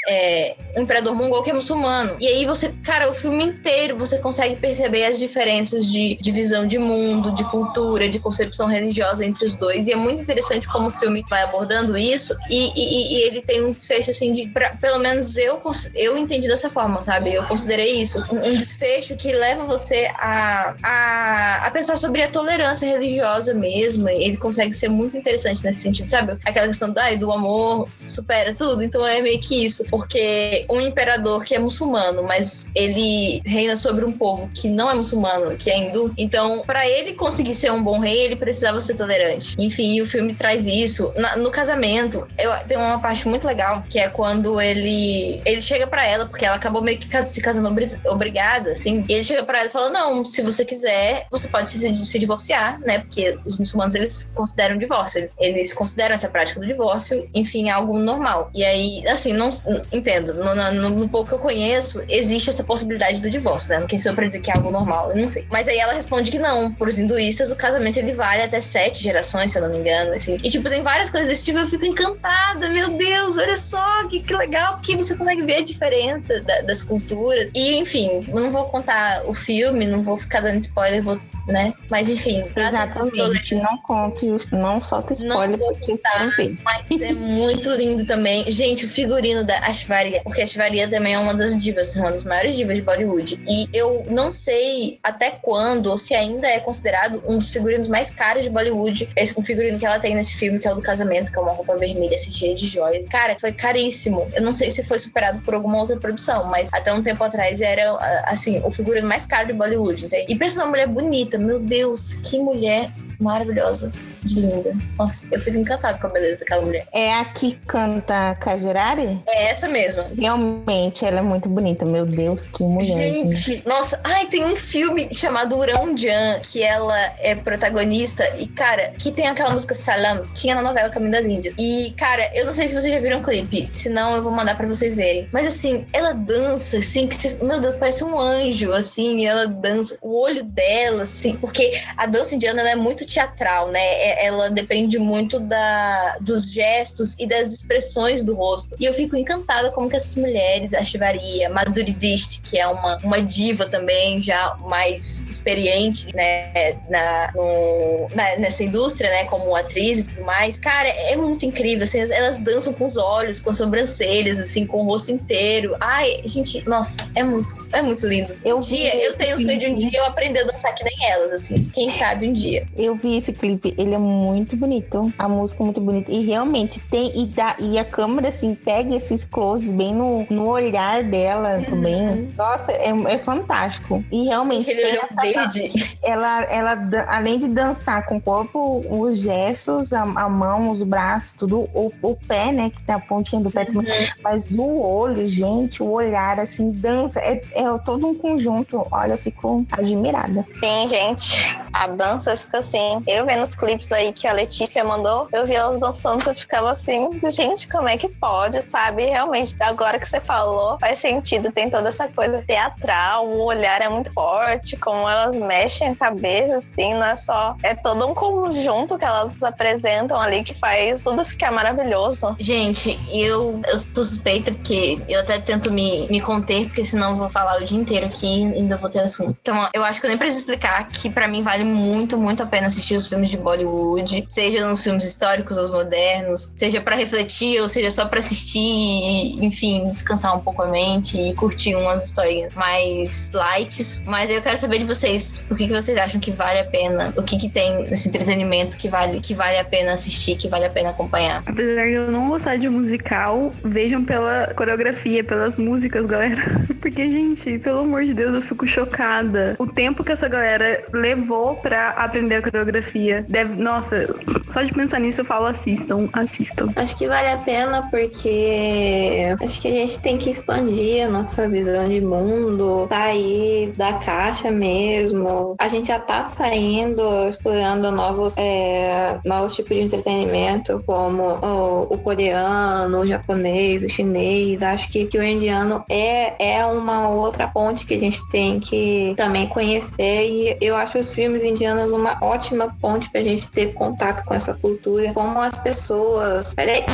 é, um imperador mongol que é muçulmano. E aí você, cara, o filme inteiro você consegue perceber as diferenças de, de visão de mundo, de cultura, de concepção religiosa entre os dois. E é muito interessante como o filme vai abordando isso. E, e, e ele tem um desfecho, assim, de. Pra, pelo menos eu, eu entendi dessa forma, sabe? Eu considerei isso. Um, um desfecho que leva você a, a, a pensar sobre a tolerância religiosa mesmo. Ele consegue ser muito interessante nesse sentido, sabe? Aquela questão do, ah, do amor supera tudo. Então é meio que isso porque um imperador que é muçulmano, mas ele reina sobre um povo que não é muçulmano, que é hindu, então para ele conseguir ser um bom rei, ele precisava ser tolerante. Enfim, o filme traz isso. Na, no casamento, eu, tem uma parte muito legal, que é quando ele ele chega para ela, porque ela acabou meio que se casando obrigada, assim, e ele chega para ela e fala: Não, se você quiser, você pode se, se divorciar, né? Porque os muçulmanos eles consideram divórcio, eles, eles consideram essa prática do divórcio, enfim, algo normal. E aí, assim, não, entendo. No, no, no, pouco que eu conheço, existe essa possibilidade do divórcio, né? Quem sou eu pra dizer que é algo normal, eu não sei. Mas aí ela responde que não. Por os hinduístas, o casamento ele vale até sete gerações, se eu não me engano, assim. E, tipo, tem várias coisas desse tipo, eu fico encantada. Meu Deus, olha só, que, que legal, porque você consegue ver a diferença da, das culturas. E, enfim, eu não vou contar o filme, não vou ficar dando spoiler, vou, né? Mas, enfim. Exatamente, não conte, não solta spoiler, não porque contar, Mas é (laughs) muito lindo também. Gente, o figurino da Ashvaria, porque a Ashvaria também é uma das divas, uma das maiores divas de Bollywood. E eu não sei até quando, ou se ainda é considerado um dos figurinos mais caros de Bollywood. Esse um figurino que ela tem nesse filme, que é o do casamento, que é uma roupa vermelha assim, cheia de joias. Cara, foi caríssimo. Eu não sei se foi superado por alguma outra produção, mas até um tempo atrás era, assim, o figurino mais caro de Bollywood. Entende? E pensa numa mulher bonita, meu Deus, que mulher maravilhosa de linda. Nossa, eu fico encantado com a beleza daquela mulher. É a que canta Kajurari? É essa mesma. Realmente, ela é muito bonita. Meu Deus, que mulher. Gente, nossa. Ai, tem um filme chamado Urão Jan, que ela é protagonista. E, cara, que tem aquela música Salam. Tinha na novela Caminho das Índias. E, cara, eu não sei se vocês já viram o clipe. Senão, eu vou mandar pra vocês verem. Mas, assim, ela dança, assim, que você, meu Deus, parece um anjo, assim. E ela dança. O olho dela, assim. Porque a dança indiana, é muito teatral, né? É, ela depende muito da, dos gestos e das expressões do rosto. E eu fico encantada como que essas mulheres, a Shivaria, Madhuri Dishti, que é uma, uma diva também, já mais experiente, né, na, no, na, nessa indústria, né, como atriz e tudo mais. Cara, é muito incrível, assim, elas dançam com os olhos, com as sobrancelhas, assim, com o rosto inteiro. Ai, gente, nossa, é muito, é muito lindo. Eu um dia, eu tenho o sonho de um dia eu aprender a dançar que nem elas, assim, quem sabe um dia. Eu vi esse clipe, ele é muito bonito. A música é muito bonita. E realmente tem. E, dá, e a câmera, assim, pega esses closes bem no, no olhar dela uhum. também. Nossa, é, é fantástico. E realmente. Aquele olhar verde. Ela, ela, além de dançar com o corpo, os gestos, a, a mão, os braços, tudo, o, o pé, né? Que tá a pontinha do pé uhum. também. Mas o olho, gente, o olhar, assim, dança. É, é todo um conjunto. Olha, eu fico admirada. Sim, gente. A dança fica assim. Eu vendo os clipes aí que a Letícia mandou, eu vi elas dançando, eu ficava assim, gente, como é que pode, sabe? Realmente, agora que você falou, faz sentido, tem toda essa coisa teatral, o olhar é muito forte, como elas mexem a cabeça, assim, não é só. É todo um conjunto que elas apresentam ali que faz tudo ficar maravilhoso. Gente, eu, eu suspeita porque eu até tento me, me conter, porque senão eu vou falar o dia inteiro aqui e ainda vou ter assunto. Então, eu acho que eu nem preciso explicar que pra mim vale muito, muito a pena assistir os filmes de Bollywood, seja nos filmes históricos ou os modernos, seja pra refletir ou seja só pra assistir e, enfim, descansar um pouco a mente e curtir umas histórias mais lights. Mas eu quero saber de vocês, o que, que vocês acham que vale a pena, o que, que tem nesse entretenimento que vale, que vale a pena assistir, que vale a pena acompanhar. Apesar de eu não gostar de musical, vejam pela coreografia, pelas músicas, galera. (laughs) Porque, gente, pelo amor de Deus, eu fico chocada. O tempo que essa galera levou pra aprender a coreografia. Deve... Nossa, só de pensar nisso eu falo assistam, assistam. Acho que vale a pena porque acho que a gente tem que expandir a nossa visão de mundo, sair da caixa mesmo. A gente já tá saindo, explorando novos, é, novos tipos de entretenimento, como o, o coreano, o japonês, o chinês. Acho que, que o indiano é, é uma outra ponte que a gente tem que também conhecer. E eu acho os filmes indianos uma ótima ponte pra gente ter contato com essa cultura, como as pessoas. Peraí,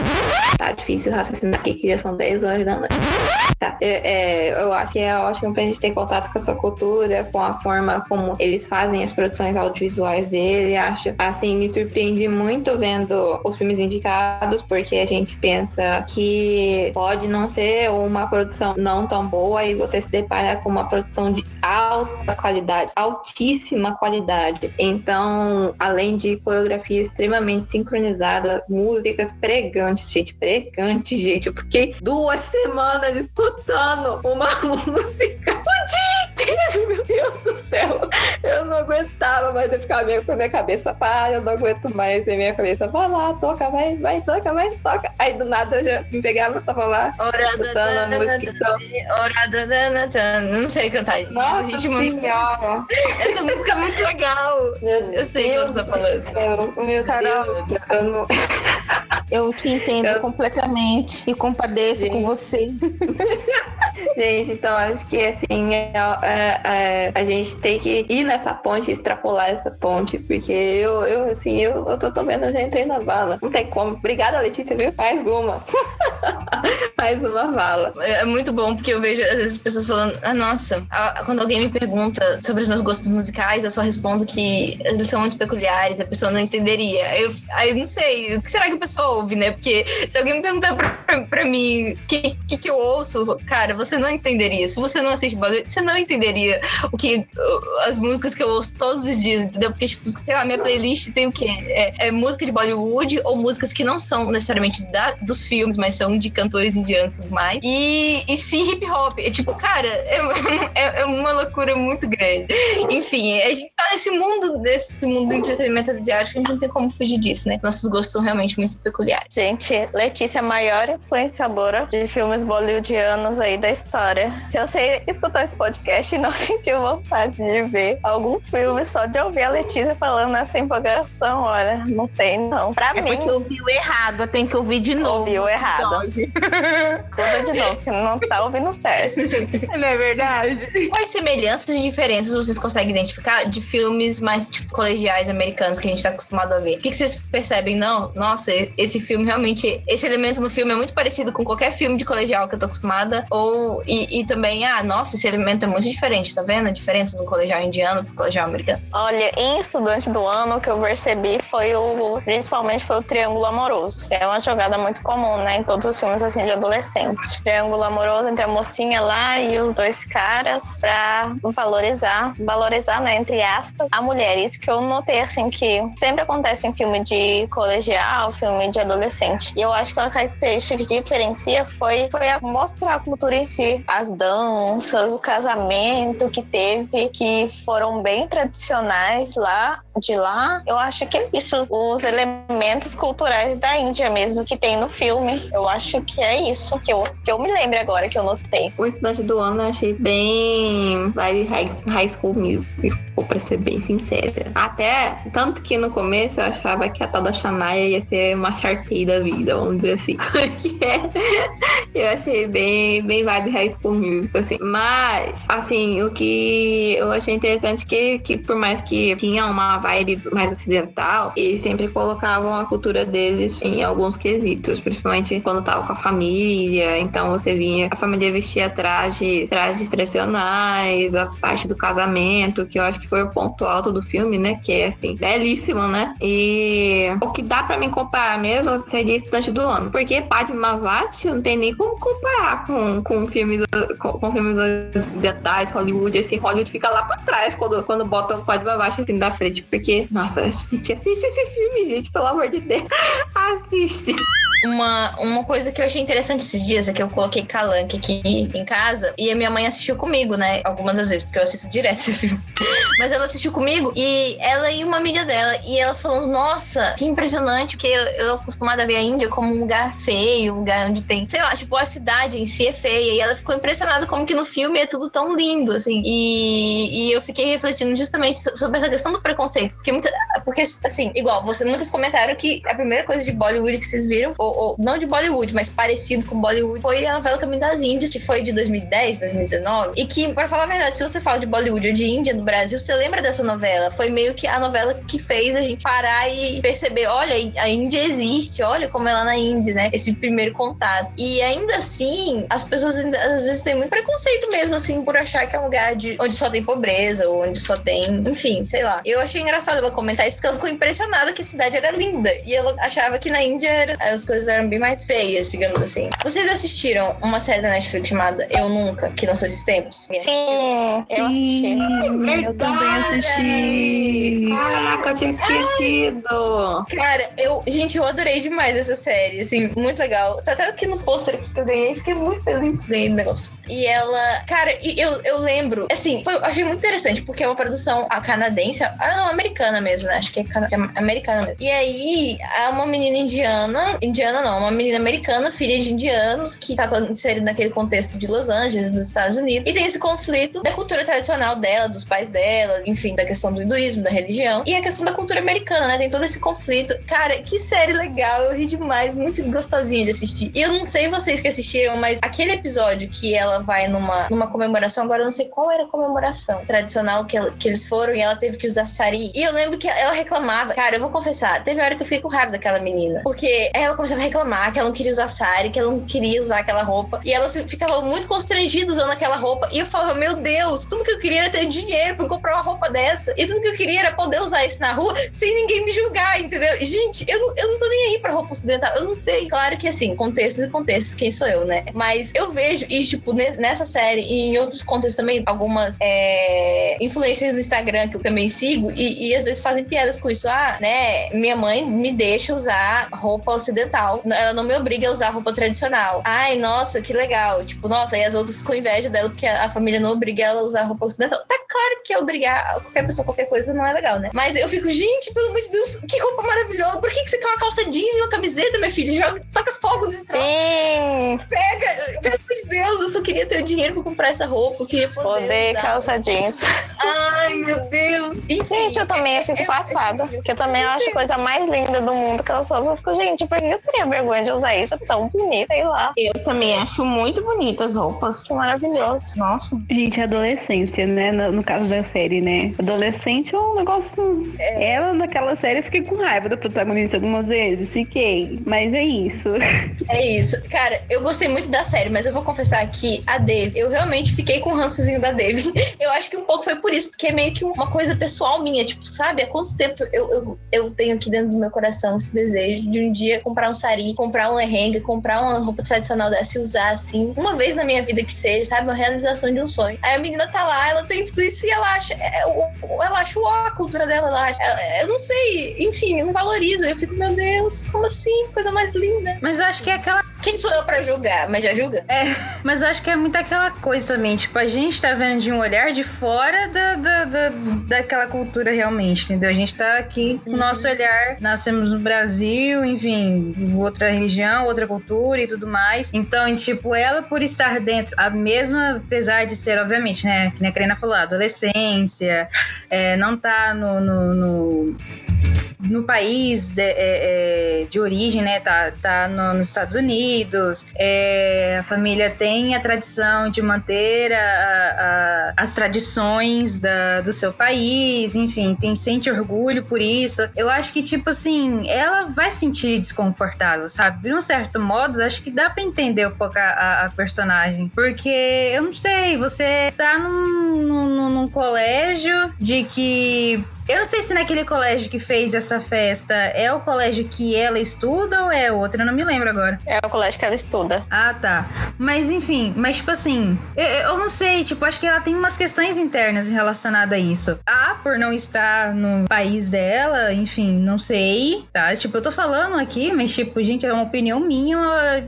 tá difícil raciocinar aqui, que já são 10 horas da noite. Tá. É, é, eu acho que é ótimo pra gente ter contato com essa cultura, com a forma como eles fazem as produções audiovisuais dele. Acho, assim, me surpreendi muito vendo os filmes indicados, porque a gente pensa que pode não ser uma produção não tão boa e você se depara com uma produção de alta qualidade, altíssima qualidade. Então, além de coreografia extremamente sincronizada, músicas pregantes, gente, pregantes, gente. Eu fiquei duas semanas escutando uma (laughs) música o dia inteiro, meu Deus do céu. Eu não aguentava mais, eu ficava meio com a minha cabeça, para, eu não aguento mais. E minha cabeça, vai lá, toca, vai, vai, toca, vai, toca. Aí do nada eu já me pegava, tava lá, escutando a música. Então, Não sei cantar. nossa ritmo senhora. Essa música é muito legal. Meu Eu sei o que você tá falando. Meu Carol. Deus, eu não... (laughs) Eu te entendo Eu- completamente e compadeço Gente. com você. (laughs) Gente, então acho que assim, é- é- é, a gente tem que ir nessa ponte, extrapolar essa ponte, porque eu, eu assim, eu, eu tô, tô vendo, eu já entrei na vala. Não tem como. Obrigada, Letícia, viu? Mais uma. (laughs) Mais uma vala. É muito bom porque eu vejo às vezes as pessoas falando, ah, nossa, a- quando alguém me pergunta sobre os meus gostos musicais, eu só respondo que eles são muito peculiares, a pessoa não entenderia. Eu, aí não sei, o que será que a pessoa ouve, né? Porque se alguém me perguntar pra, pra mim o que, que, que eu ouço, cara, você não entenderia. Se você não assiste Bollywood, você não entenderia o que as músicas que eu ouço todos os dias, entendeu? Porque, tipo, sei lá, minha playlist tem o quê? É, é música de Bollywood ou músicas que não são necessariamente da, dos filmes, mas são de cantores indianos e tudo mais. E, e sim hip hop. É tipo, cara, é, (laughs) é, é uma loucura muito grande. Enfim, a gente tá nesse mundo, desse mundo do entretenimento asiático, a gente não tem como fugir disso, né? Nossos gostos são realmente muito peculiares. Gente, Letícia é a maior influenciadora de filmes bollywoodianos aí da história. Se você escutou esse podcast e não (laughs) sentiu vontade de ver algum filme só de ouvir a Letícia falando nessa empolgação, olha, não sei não. Pra É mim, porque ouviu errado, eu tenho que ouvir de novo. ouviu errado. Conta (laughs) de novo, que não tá ouvindo certo. (laughs) Não é verdade? Quais semelhanças e diferenças vocês conseguem identificar de filmes mais tipo colegiais americanos que a gente tá acostumado a ver? O que, que vocês percebem? Não, nossa, esse filme realmente. Esse elemento no filme é muito parecido com qualquer filme de colegial que eu tô acostumada. Ou. E, e também, ah, nossa, esse elemento é muito diferente, tá vendo? A diferença do colegial indiano pro colegial americano. Olha, em Estudante do Ano, o que eu percebi foi o. Principalmente foi o triângulo amoroso. É uma jogada muito comum, né? Em todos os filmes assim de adolescentes. Triângulo amoroso entre a mocinha lá e os dois caras pra valorizar, valorizar, né? Entre aspas, a mulher. Isso que eu notei assim que sempre acontece em filme de colegial, filme de adolescente. E eu acho que uma característica que diferencia foi, foi a mostrar a cultura em si. As danças, o casamento que teve, que foram bem tradicionais lá de lá. Eu acho que é isso, os elementos culturais da Índia mesmo que tem no filme. Eu acho que é isso que eu, que eu me lembro agora que eu notei. O estudante do ano eu achei bem vibe high, high school music, pra ser bem sincera. Até, tanto que no começo eu achava que a tal da Shania ia ser uma Sharpay da vida, vamos dizer assim. (laughs) Eu achei bem, bem vibe high school music, assim. Mas, assim, o que eu achei interessante que, que por mais que tinha uma vibe mais ocidental, eles sempre colocavam a cultura deles em alguns quesitos, principalmente quando tava com a família. Então você vinha, a família vestia trajes, trajes tradicionais, a parte do casamento, que eu acho que foi o ponto alto do filme, né? Que é assim, belíssimo, né? E o que dá pra mim comparar mesmo seria Estudante do Ano. Porque Padma não tem nem como comparar com, com filmes com, com filmes ocidentais, Hollywood, assim, Hollywood fica lá pra trás quando, quando botam Padma assim da frente. Porque, nossa, a gente assiste esse filme, gente, pelo amor de Deus. (laughs) Assiste. Uma, uma coisa que eu achei interessante esses dias é que eu coloquei Calanque aqui em casa e a minha mãe assistiu comigo, né? Algumas das vezes, porque eu assisto direto (laughs) esse filme. Mas ela assistiu comigo e ela e uma amiga dela. E elas falando, nossa, que impressionante, porque eu, eu acostumada a ver a Índia como um lugar feio, um lugar onde tem, sei lá, tipo, a cidade em si é feia. E ela ficou impressionada como que no filme é tudo tão lindo, assim. E, e eu fiquei refletindo justamente sobre essa questão do preconceito. Porque, muita, porque assim, igual, você, muitos comentaram que a primeira coisa de Bollywood que vocês viram ou, ou, não de Bollywood, mas parecido com Bollywood, foi a novela Caminho das Índias, que foi de 2010, 2019. E que, para falar a verdade, se você fala de Bollywood ou de Índia no Brasil, você lembra dessa novela? Foi meio que a novela que fez a gente parar e perceber: olha, a Índia existe, olha como é lá na Índia, né? Esse primeiro contato. E ainda assim, as pessoas ainda, às vezes têm muito preconceito mesmo, assim, por achar que é um lugar de, onde só tem pobreza, ou onde só tem. Enfim, sei lá. Eu achei engraçado ela comentar isso porque ela ficou impressionada que a cidade era linda. E ela achava que na Índia era, as coisas eram bem mais feias, digamos assim. Vocês assistiram uma série da Netflix chamada Eu Nunca, que lançou esses tempos? Sim, eu assisti. eu também assisti. Caraca, eu tinha esquecido. Cara, eu, gente, eu adorei demais essa série, assim, muito legal. Tá até aqui no pôster que eu ganhei, fiquei muito feliz ganhei o negócio. E ela, cara, e eu, eu lembro, assim, foi, achei muito interessante, porque é uma produção a canadense, ah, não, americana mesmo, né? Acho que é, cana, é americana mesmo. E aí, é uma menina indiana, indiana não, uma menina americana, filha de indianos, que tá inserida naquele contexto de Los Angeles, dos Estados Unidos, e tem esse conflito da cultura tradicional dela, dos pais dela, enfim, da questão do hinduísmo, da religião, e a questão da cultura americana, né? Tem todo esse conflito. Cara, que série legal, eu ri demais, muito gostosinha de assistir. E eu não sei vocês que assistiram, mas aquele episódio que ela vai numa, numa comemoração, agora eu não sei qual era a comemoração tradicional que, ela, que eles foram, e ela teve que usar sari. E eu lembro que ela reclamava, cara, eu vou confessar, teve hora que eu fiquei com raiva daquela menina, porque ela começava a reclamar que ela não queria usar sari, que ela não queria usar aquela roupa. E ela ficava muito constrangida usando aquela roupa. E eu falava, meu Deus, tudo que eu queria era ter dinheiro pra comprar uma roupa dessa. E tudo que eu queria era poder usar isso na rua sem ninguém me julgar, entendeu? Gente, eu não, eu não tô nem aí pra roupa ocidental. Eu não sei. Claro que assim, contextos e contextos, quem sou eu, né? Mas eu vejo, e tipo, nessa série e em outros contextos também, algumas é, influências no Instagram que eu também sigo, e, e às vezes fazem piadas com isso. Ah, né? Minha mãe me deixa usar roupa ocidental. Ela não me obriga a usar roupa tradicional. Ai, nossa, que legal. Tipo, nossa, e as outras com inveja dela, porque a, família não obriga ela a usar roupa ocidental. Tá claro que obrigar qualquer pessoa qualquer coisa não é legal, né? Mas eu fico, gente, pelo amor de Deus, que roupa maravilhosa. Por que, que você quer uma calça jeans e uma camiseta, minha filha? Joga, toca fogo nesse Sim. Pega, pelo amor de Deus, eu só queria ter o dinheiro pra comprar essa roupa. Eu queria poder. Poder usar. calça jeans. Ai, meu Deus. Enfim, Gente, eu também fico é- é passada. incrível. Porque eu também acho a coisa mais linda do mundo que eu sou. Eu fico, gente, por que eu teria vergonha de usar isso? É tão bonita, sei lá. Eu também acho muito bonitas as roupas. Maravilhoso. Nossa. Gente, adolescência, né? No, no caso da série, né? Adolescente é um negócio. Ela, naquela série, eu fiquei com raiva da protagonista algumas vezes. Fiquei. Mas é isso. (laughs) É isso. Cara, eu gostei muito da série, mas eu vou confessar que a Dave, eu realmente fiquei com o rançozinho da Dave. (laughs) Eu acho que um pouco foi por isso, porque é meio que uma coisa pessoal minha. Tipo, sabe? Há quanto tempo eu, eu, eu tenho aqui dentro do meu coração esse desejo de um dia comprar um sari, comprar um lehenga, comprar uma roupa tradicional dessa e usar assim, uma vez na minha vida que seja, sabe? Uma realização de um sonho. Aí a menina tá lá, ela tem tudo isso e ela acha, é, ela acha ó, a cultura dela, ela acha, eu não sei, enfim, não valoriza. Eu fico, meu Deus, como assim? Coisa mais linda. Mas eu acho que é aquela Quem sou eu pra julgar? Mas já julga? Mas eu acho que é muito aquela coisa também, tipo, a gente tá vendo de um olhar de fora da, da, da, daquela cultura realmente, entendeu? A gente tá aqui com o nosso olhar, nascemos no Brasil, enfim, outra religião, outra cultura e tudo mais. Então, tipo, ela por estar dentro, a mesma, apesar de ser, obviamente, né, que nem a Karina falou, adolescência, é, não tá no- no- no no país de, é, é, de origem, né? Tá, tá no, nos Estados Unidos, é, a família tem a tradição de manter a, a, as tradições da, do seu país, enfim, tem sente orgulho por isso. Eu acho que, tipo assim, ela vai sentir desconfortável, sabe? De um certo modo, acho que dá pra entender um pouco a, a personagem. Porque, eu não sei, você tá num, num, num colégio de que eu não sei se naquele colégio que fez essa festa é o colégio que ela estuda ou é outro, eu não me lembro agora. É o colégio que ela estuda. Ah, tá. Mas enfim, mas tipo assim, eu, eu não sei, tipo, acho que ela tem umas questões internas relacionadas a isso. Ah, por não estar no país dela, enfim, não sei, tá? Tipo, eu tô falando aqui, mas tipo, gente, é uma opinião minha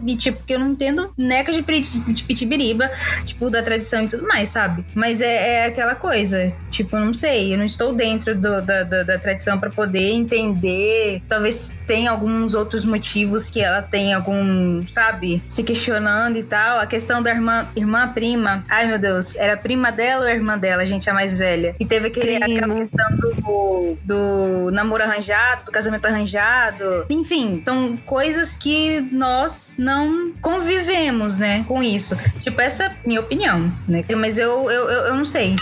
e tipo, que eu não entendo neca de, de pitibiriba, tipo, da tradição e tudo mais, sabe? Mas é, é aquela coisa, tipo, eu não sei, eu não estou dentro do do, da, da, da, tradição para poder entender. Talvez tenha alguns outros motivos que ela tem algum, sabe, se questionando e tal. A questão da irmã, irmã prima. Ai, meu Deus, era prima dela ou irmã dela, gente, a mais velha? E teve aquele, aquela questão do, do namoro arranjado, do casamento arranjado. Enfim, são coisas que nós não convivemos, né, com isso. Tipo, essa é minha opinião, né? Mas eu, eu, eu, eu não sei.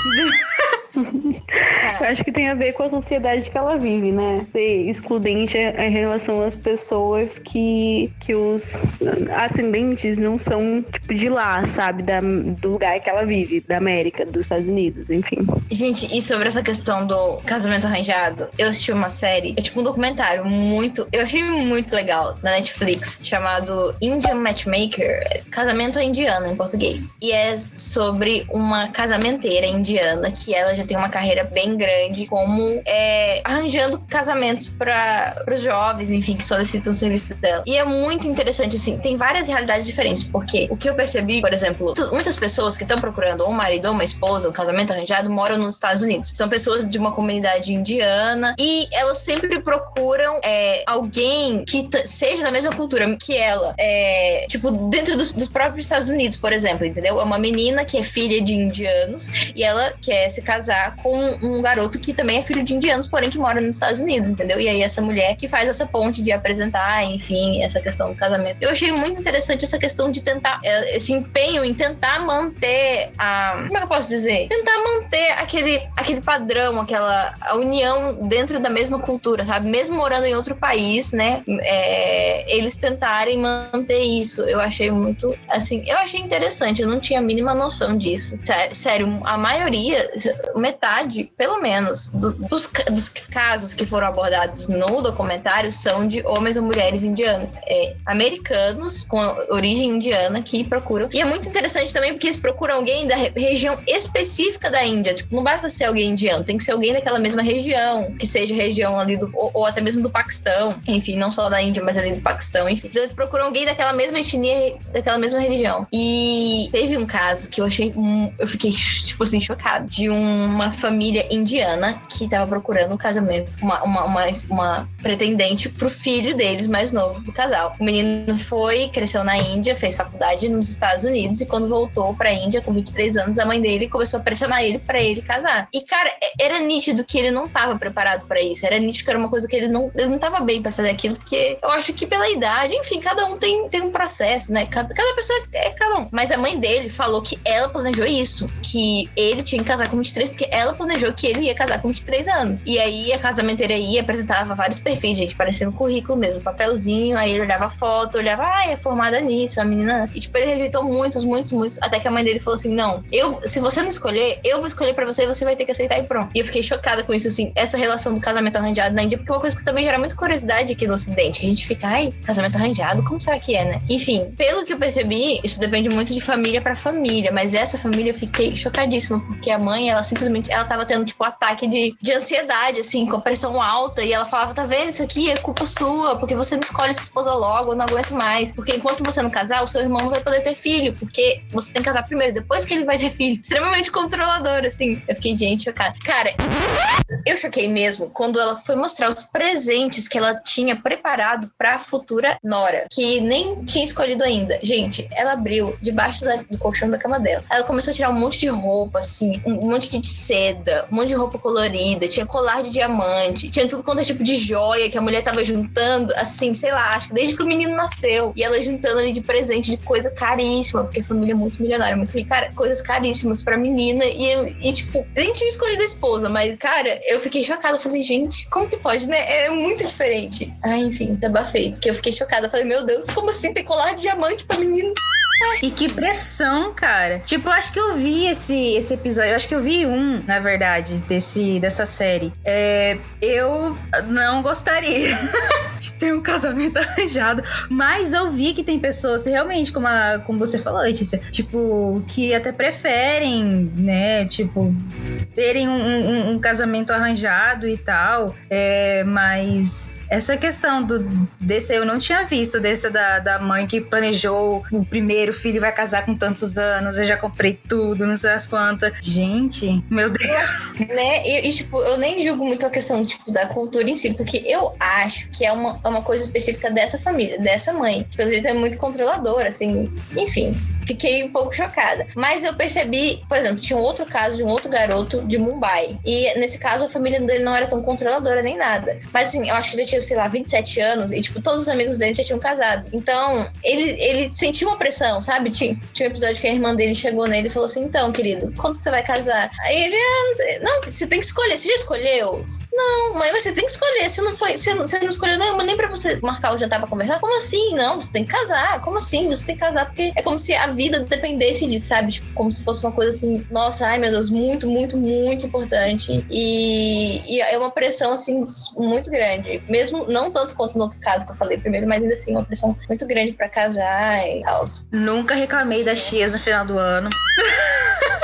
(laughs) Eu acho que tem a ver com a sociedade que ela vive, né? Ser excludente em relação às pessoas que, que os ascendentes não são, tipo, de lá, sabe? Da, do lugar que ela vive, da América, dos Estados Unidos, enfim. Gente, e sobre essa questão do casamento arranjado, eu assisti uma série, é tipo um documentário muito. Eu achei muito legal na Netflix, chamado Indian Matchmaker Casamento Indiano em português. E é sobre uma casamenteira indiana que ela já tem uma carreira bem grande como é, arranjando casamentos para os jovens, enfim, que solicitam o serviço dela. E é muito interessante, assim, tem várias realidades diferentes, porque o que eu percebi, por exemplo, muitas pessoas que estão procurando um marido ou uma esposa, um casamento arranjado, moram nos Estados Unidos. São pessoas de uma comunidade indiana e elas sempre procuram é, alguém que seja da mesma cultura que ela. É, tipo, dentro dos, dos próprios Estados Unidos, por exemplo, entendeu? É uma menina que é filha de indianos e ela quer se casar com um garoto que também é filho de indianos, porém que mora nos Estados Unidos, entendeu? E aí essa mulher que faz essa ponte de apresentar, enfim, essa questão do casamento. Eu achei muito interessante essa questão de tentar, é, esse empenho em tentar manter a. Como é que eu posso dizer? Tentar manter aquele, aquele padrão, aquela a união dentro da mesma cultura, sabe? Mesmo morando em outro país, né? É, eles tentarem manter isso. Eu achei muito, assim, eu achei interessante. Eu não tinha a mínima noção disso. Sério, a maioria, metade, pelo menos, do, dos, dos, casos que foram abordados no documentário são de homens ou mulheres indianos, é, americanos com origem indiana que procuram. E é muito interessante também porque eles procuram alguém da região específica da Índia. Tipo, não basta ser alguém indiano, tem que ser alguém daquela mesma região, que seja região ali do. ou, ou até mesmo do Paquistão. Enfim, não só da Índia, mas ali do Paquistão, enfim. Então eles procuram alguém daquela mesma etnia, daquela mesma religião. E teve um caso que eu achei. eu fiquei, tipo assim, chocado. De uma família indiana que tava procurando um casamento, uma, uma, uma, uma pretendente pro filho deles mais novo do casal. O menino foi, cresceu na Índia, fez faculdade nos Estados Unidos e quando voltou pra Índia com 23 anos, a mãe dele começou a pressionar ele para ele casar. E cara, era nítido que ele não tava preparado para isso. Era nítido que era uma coisa que ele não, ele não tava bem para fazer aquilo, porque eu acho que pela idade, enfim, cada um tem, tem um processo, né? Cada, cada pessoa é cada um. Mas a mãe dele falou que ela planejou isso, que ele tinha que casar com 23 porque ela planejou que ele ia casar com 23 anos. E aí a casamenteira ia, apresentava vários perfis, gente, parecendo currículo mesmo, papelzinho, aí ele olhava foto, olhava, ah, é formada nisso, a menina. E tipo, ele rejeitou muitos, muitos, muitos, até que a mãe dele falou assim: não, eu, se você não escolher, eu vou escolher pra você você vai ter que aceitar e pronto. E eu fiquei chocada com isso, assim, essa relação do casamento arranjado na Índia, porque é uma coisa que também gera muita curiosidade aqui no Ocidente, que a gente fica, ai, casamento arranjado, como será que é, né? Enfim, pelo que eu percebi, isso depende muito de família para família, mas essa família eu fiquei chocadíssima, porque a mãe, ela simplesmente, ela tava tendo, tipo, ataque de, de ansiedade, assim, com pressão alta. E ela falava: tá vendo, isso aqui é culpa sua, porque você não escolhe sua esposa logo, eu não aguento mais. Porque enquanto você não casar, o seu irmão não vai poder ter filho, porque você tem que casar primeiro, depois que ele vai ter filho. Extremamente controlador, assim. Eu fiquei, gente, chocada. Cara, eu choquei mesmo quando ela foi mostrar os presentes que ela tinha preparado pra futura Nora, que nem tinha escolhido ainda. Gente, ela abriu debaixo da- do colchão da cama dela. Ela começou a tirar um monte de roupa, assim, um monte de seda, um monte de roupa colorida, tinha colar de diamante, tinha tudo quanto é tipo de joia que a mulher tava juntando, assim, sei lá, acho que desde que o menino nasceu. E ela juntando ali de presente de coisa caríssima, porque a família é muito milionária, muito rica. Coisas caríssimas pra menina. E, eu, e tipo, nem tinha escolhido a esposa, mas, cara, eu fiquei chocada. Falei, gente, como que pode, né? É muito diferente. Ah, enfim, desabafei, porque eu fiquei chocada. Falei, meu Deus, como assim tem colar de diamante pra menina? E que pressão, cara. Tipo, eu acho que eu vi esse, esse episódio. Eu acho que eu vi um, na verdade, desse, dessa série. É, eu não gostaria (laughs) de ter um casamento (laughs) arranjado. Mas eu vi que tem pessoas, realmente, como, a- como você falou, Letícia, tipo, que até preferem, né? Tipo, terem um, um- um casamento arranjado e tal. É, mas. Essa questão do, desse eu não tinha visto, desse da, da mãe que planejou o primeiro filho vai casar com tantos anos, eu já comprei tudo, não sei as quantas. Gente, meu Deus. né? E, e, tipo, eu nem julgo muito a questão tipo, da cultura em si, porque eu acho que é uma, é uma coisa específica dessa família, dessa mãe. Pelo jeito é muito controladora, assim. Enfim, fiquei um pouco chocada. Mas eu percebi, por exemplo, tinha um outro caso de um outro garoto de Mumbai. E nesse caso a família dele não era tão controladora nem nada. Mas assim, eu acho que ele tinha, sei lá, 27 anos e, tipo, todos os amigos dele já tinham casado. Então, ele, ele sentiu uma pressão, sabe? Tinha, tinha um episódio que a irmã dele chegou nele e falou assim: então, querido, quando que você vai casar? Aí ele, ah, não, você tem que escolher. Você já escolheu? Não, mas você tem que escolher. Você não foi, você não, você não escolheu nenhuma, nem pra você marcar o jantar pra conversar. Como assim? Não, você tem que casar. Como assim? Você tem que casar porque é como se a vida dependesse disso, sabe? Tipo, como se fosse uma coisa assim, nossa, ai meu Deus, muito, muito, muito importante. E, e é uma pressão, assim, muito grande. Mesmo, não tanto quanto no outro caso que eu falei primeiro, mas ainda assim, uma pressão muito grande pra casar e tal. Nunca reclamei das tias no final do ano. (laughs)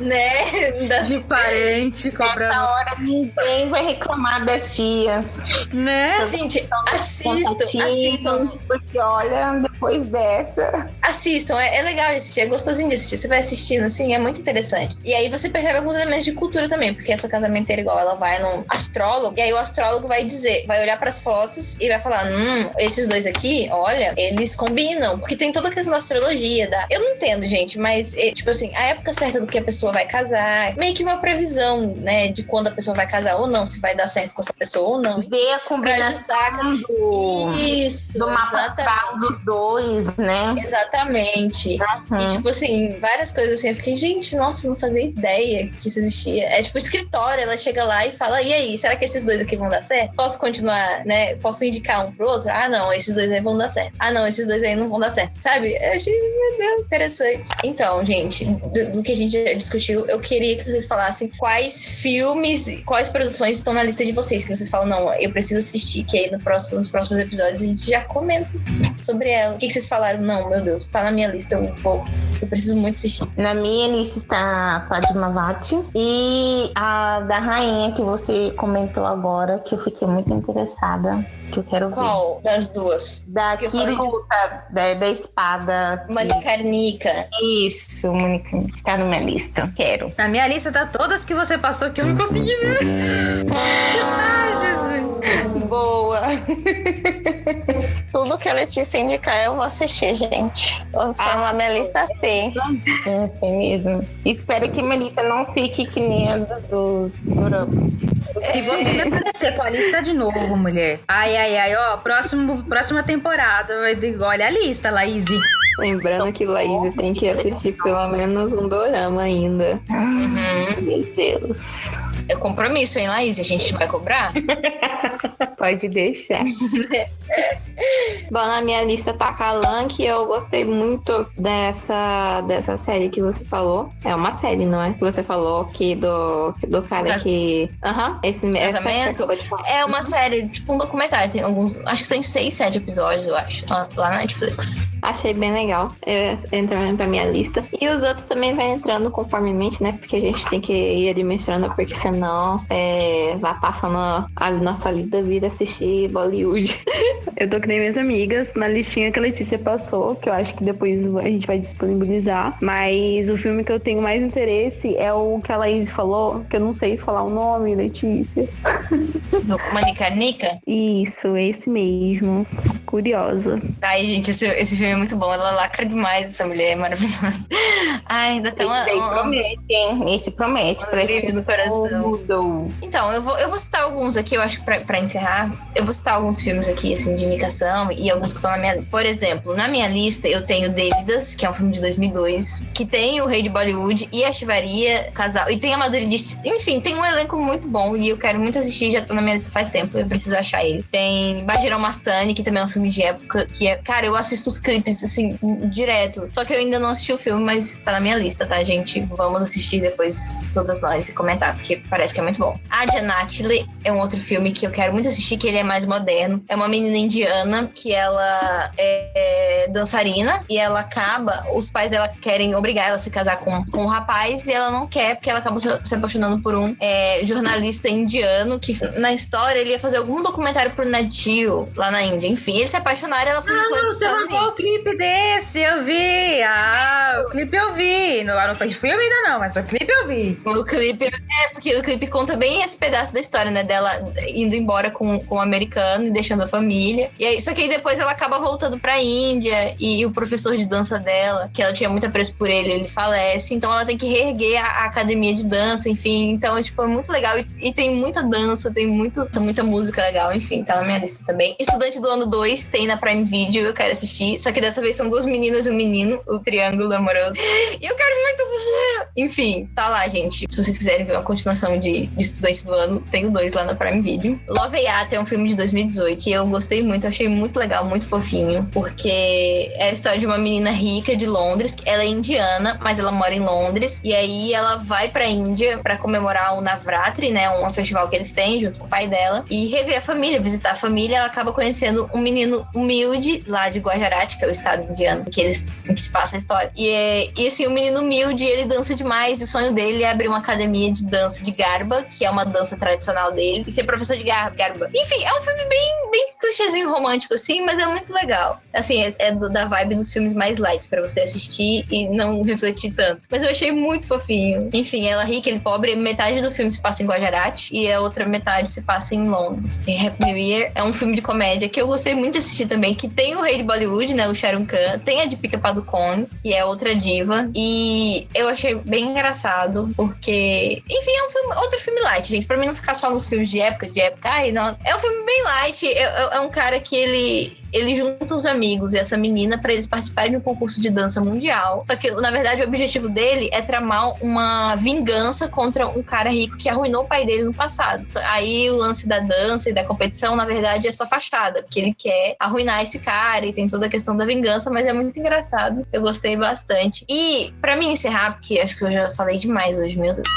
Né? Da- (laughs) De parente Nessa cobrando. hora ninguém vai reclamar das tias. Né? Gente, assistam, assistam. Contatinho, porque olha, depois dessa. Assistam, é, é legal de assistir, é gostosinho de assistir. Você vai assistindo, assim, é muito interessante. E aí você percebe alguns elementos de cultura também, porque essa casamenteira igual, ela vai num astrólogo, e aí o astrólogo vai dizer, vai olhar pras fotos e vai falar, hum, esses dois aqui, olha, eles combinam, porque tem toda a questão da astrologia, da... Eu não entendo, gente, mas, é, tipo assim, a época certa do que a pessoa vai casar, meio que uma previsão, né, de quando a pessoa vai casar ou não, se vai dar certo com essa pessoa ou não. Ver a combinação do, Isso, do mapa astral dos dois, né? Exatamente. E, Uhum. tipo assim, várias coisas assim. Eu fiquei, gente, nossa, não fazia ideia que isso existia. É tipo escritório, ela chega lá e fala: e aí, será que esses dois aqui vão dar certo? Posso continuar, né? Posso indicar um pro outro? Ah, não, esses dois aí vão dar certo. Ah, não, esses dois aí não vão dar certo. Sabe? Eu achei, meu Deus, interessante. Então, gente, do, do que a gente já discutiu, eu queria que vocês falassem quais filmes, quais produções estão na lista de vocês, que vocês falam, não, eu preciso assistir, que aí no próximo, nos próximos episódios a gente já comenta sobre ela. O que, que vocês falaram? Não, meu Deus, tá na minha lista, eu vou. Eu preciso muito assistir. Na minha lista está a Padmavati e a da rainha que você comentou agora, que eu fiquei muito interessada, que eu quero ver. Qual das duas? Da luta, da, da espada. Manicarnica. Isso, Mônica, está na minha lista. Quero. Na minha lista tá todas que você passou que eu não consegui ver. Ai, (laughs) Jesus. Boa. (laughs) Tudo que a Letícia indicar, eu vou assistir, gente. Vou formar minha lista assim. É assim mesmo. Espero que minha lista não fique que nem a dos, dos. Se você me aparecer com a lista de novo, mulher. Ai, ai, ai, ó, próximo, próxima temporada. vai ter- Olha a lista, Laís. Lembrando que Laís tem que assistir pelo menos um dorama ainda. Uhum. Meu Deus. É compromisso, hein, Laís? A gente vai cobrar? (laughs) Pode deixar. (laughs) Bom, na minha lista tá Kalan, que eu gostei muito dessa, dessa série que você falou. É uma série, não é? Que você falou que do, do cara que. Aham, esse mesmo. Casamento? É uma série, tipo um documentário. Tem alguns. Acho que tem seis, sete episódios, eu acho. Lá, lá na Netflix. Achei bem legal. É, entrando pra minha lista. E os outros também vai entrando conformemente, né? Porque a gente tem que ir administrando, porque senão é, vai passando a nossa vida vira de assistir Bollywood. (laughs) Eu tô que nem minhas amigas na listinha que a Letícia passou, que eu acho que depois a gente vai disponibilizar. Mas o filme que eu tenho mais interesse é o que a Laís falou, que eu não sei falar o nome, Letícia. Do Manicarnica? Isso, esse mesmo. Curiosa. Ai, gente, esse, esse filme é muito bom. Ela lacra demais, essa mulher é maravilhosa. (laughs) Ai, ainda tem uma. Esse promete, hein? Esse promete. Um Parece no coração. Mudou. Então, eu vou, eu vou citar alguns aqui, eu acho que pra, pra encerrar, eu vou citar alguns filmes aqui, assim, de indicação e alguns que estão na minha Por exemplo, na minha lista eu tenho Dívidas, que é um filme de 2002, que tem o Rei de Bollywood e a Chivaria, casal, e tem a Maduridice. Enfim, tem um elenco muito bom e eu quero muito assistir, já tô na minha lista faz tempo, eu preciso achar ele. Tem Bajirão Mastani, que também é um filme de época, que é, cara, eu assisto os clipes, assim, direto. Só que eu ainda não assisti o filme, mas tá na minha lista, tá, gente? Vamos assistir depois todas nós e comentar, porque parece que é muito bom. A Janatile é um outro filme que eu quero muito assistir, que ele é mais moderno. É uma menina indiana que ela é, é dançarina e ela acaba, os pais dela querem obrigar ela a se casar com, com um rapaz e ela não quer, porque ela acabou se, se apaixonando por um é, jornalista indiano que na história ele ia fazer algum documentário pro Nadio lá na Índia. Enfim, eles se apaixonaram ela foi Ah, não, você mandou o. clipe desse, eu vi. Ah, o clipe eu vi. Não, não fez filme ainda não, mas o clipe eu vi. O clipe, é, porque o clipe conta bem esse pedaço da história, né? Dela indo embora com, com o americano e deixando a família. E aí, só que aí depois ela acaba voltando pra Índia e, o professor de dança dela, que ela tinha muito apreço por ele, ele falece. Então ela tem que reerguer a, a academia de dança, enfim. Então, tipo, é muito legal. E, e tem muita dança, tem muito, muita música legal, enfim, tá na minha lista também. Estudante do ano 2 tem na Prime Video, eu quero assistir. Só que dessa vez são duas meninas e um menino, o triângulo amoroso. E eu quero muito assistir. Enfim, tá lá, gente. Se vocês quiserem ver uma continuação de, de Estudante do Ano, tem o dois lá na Prime Video. Love Yacht é um filme de 2018 que eu gostei muito, achei muito legal, muito fofinho, porque é a história de uma menina rica de Londres. Ela é indiana, mas ela mora em Londres. E aí ela vai pra Índia pra comemorar o Navratri, né? Um festival que eles têm junto com o pai dela. E rever a família, visitar a família. Ela acaba conhecendo um menino humilde lá de Gujarat, que é o estado indiano que, eles, em que se passa a história. E, é, e assim, o menino humilde, ele dança demais. E o sonho dele é abrir uma academia de dança de Garba, que é uma dança tradicional dele, e ser professor de Gar- Garba. Enfim, é um filme bem, bem clichêzinho romântico, assim, mas é muito legal. Assim, é, é do- da vibe dos filmes mais lights pra você assistir e não refletir tanto. Mas eu achei muito fofinho. Enfim, ela rica, ele pobre, metade do filme se passa em Gujarat e a outra metade se passa em Londres. E Happy New Year é um filme de comédia que eu gostei muito de assistir também, que tem o rei de Bollywood, né, o Sharon Khan, tem a de Pica Padukone, que é outra diva, e eu achei bem engraçado, porque, enfim, é um filme, outro filme light, gente, pra mim não ficar só nos filmes de época, de época, ai, não, é um filme bem light, é, é- é um cara que ele ele junta os amigos e essa menina pra eles participarem de um concurso de dança mundial. Só que, na verdade, o objetivo dele é tramar uma vingança contra um cara rico que arruinou o pai dele no passado. Aí o lance da dança e da competição, na verdade, é só fachada, porque ele quer arruinar esse cara e tem toda a questão da vingança, mas é muito engraçado. Eu gostei bastante. E, pra mim encerrar, porque acho que eu já falei demais hoje, meu Deus.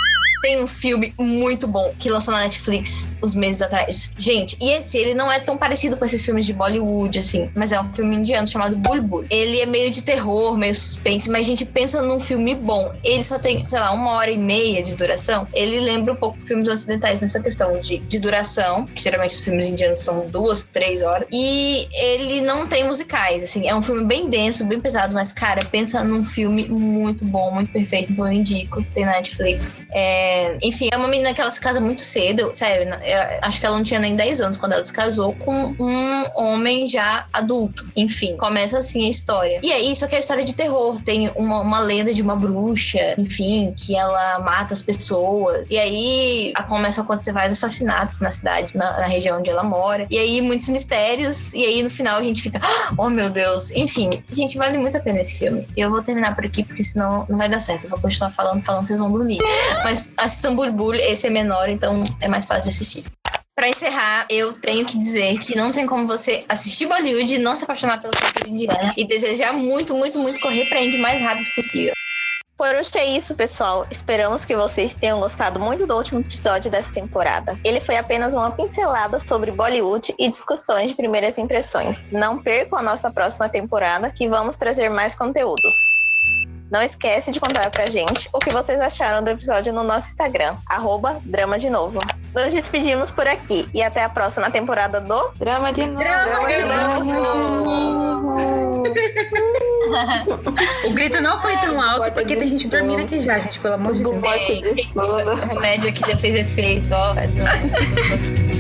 Tem um filme muito bom que lançou na Netflix uns meses atrás. Gente, e esse, ele não é tão parecido com esses filmes de Bollywood, assim, mas é um filme indiano chamado Bulbul. Ele é meio de terror, meio suspense, mas a gente pensa num filme bom. Ele só tem, sei lá, uma hora e meia de duração. Ele lembra um pouco filmes ocidentais nessa questão de, de duração, que geralmente os filmes indianos são duas, três horas. E ele não tem musicais, assim, é um filme bem denso, bem pesado, mas, cara, pensa num filme muito bom, muito perfeito, então eu indico, tem na Netflix. É, enfim, é uma menina que ela se casa muito cedo, sério, eu acho que ela não tinha nem 10 anos quando ela se casou com um homem já adulto. Enfim, começa assim a história. E aí, só que é a história de terror. Tem uma, uma lenda de uma bruxa, enfim, que ela mata as pessoas. E aí começam a acontecer vários assassinatos na cidade, na, na região onde ela mora. E aí, muitos mistérios. E aí, no final, a gente fica, "Ah, (gasps) oh meu Deus. Enfim, gente, vale muito a pena esse filme. Eu vou terminar por aqui, porque senão não vai dar certo. Eu vou continuar falando, falando, vocês vão dormir. Mas assistam Burbulho, esse é menor, então é mais fácil de assistir. Pra encerrar, eu tenho que dizer que não tem como você assistir Bollywood e não se apaixonar pela cultura indiana e desejar muito, muito, muito correr pra Indy o mais rápido possível. Por hoje é isso, pessoal. Esperamos que vocês tenham gostado muito do último episódio dessa temporada. Ele foi apenas uma pincelada sobre Bollywood e discussões de primeiras impressões. Não percam a nossa próxima temporada, que vamos trazer mais conteúdos. Não esquece de contar pra gente o que vocês acharam do episódio no nosso Instagram, arroba Drama de Novo. nos despedimos por aqui e até a próxima temporada do Drama de novo. (laughs) O grito não foi tão alto porque tem gente dormindo aqui já, gente, pelo amor de Deus. De. O remédio aqui já fez efeito, ó. (laughs)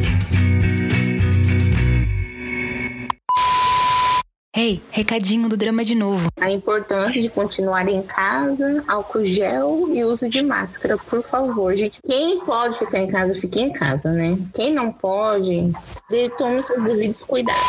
Ei, recadinho do drama de novo. a importância de continuar em casa, álcool gel e uso de máscara, por favor, gente. Quem pode ficar em casa, fique em casa, né? Quem não pode, de- tome seus devidos cuidados.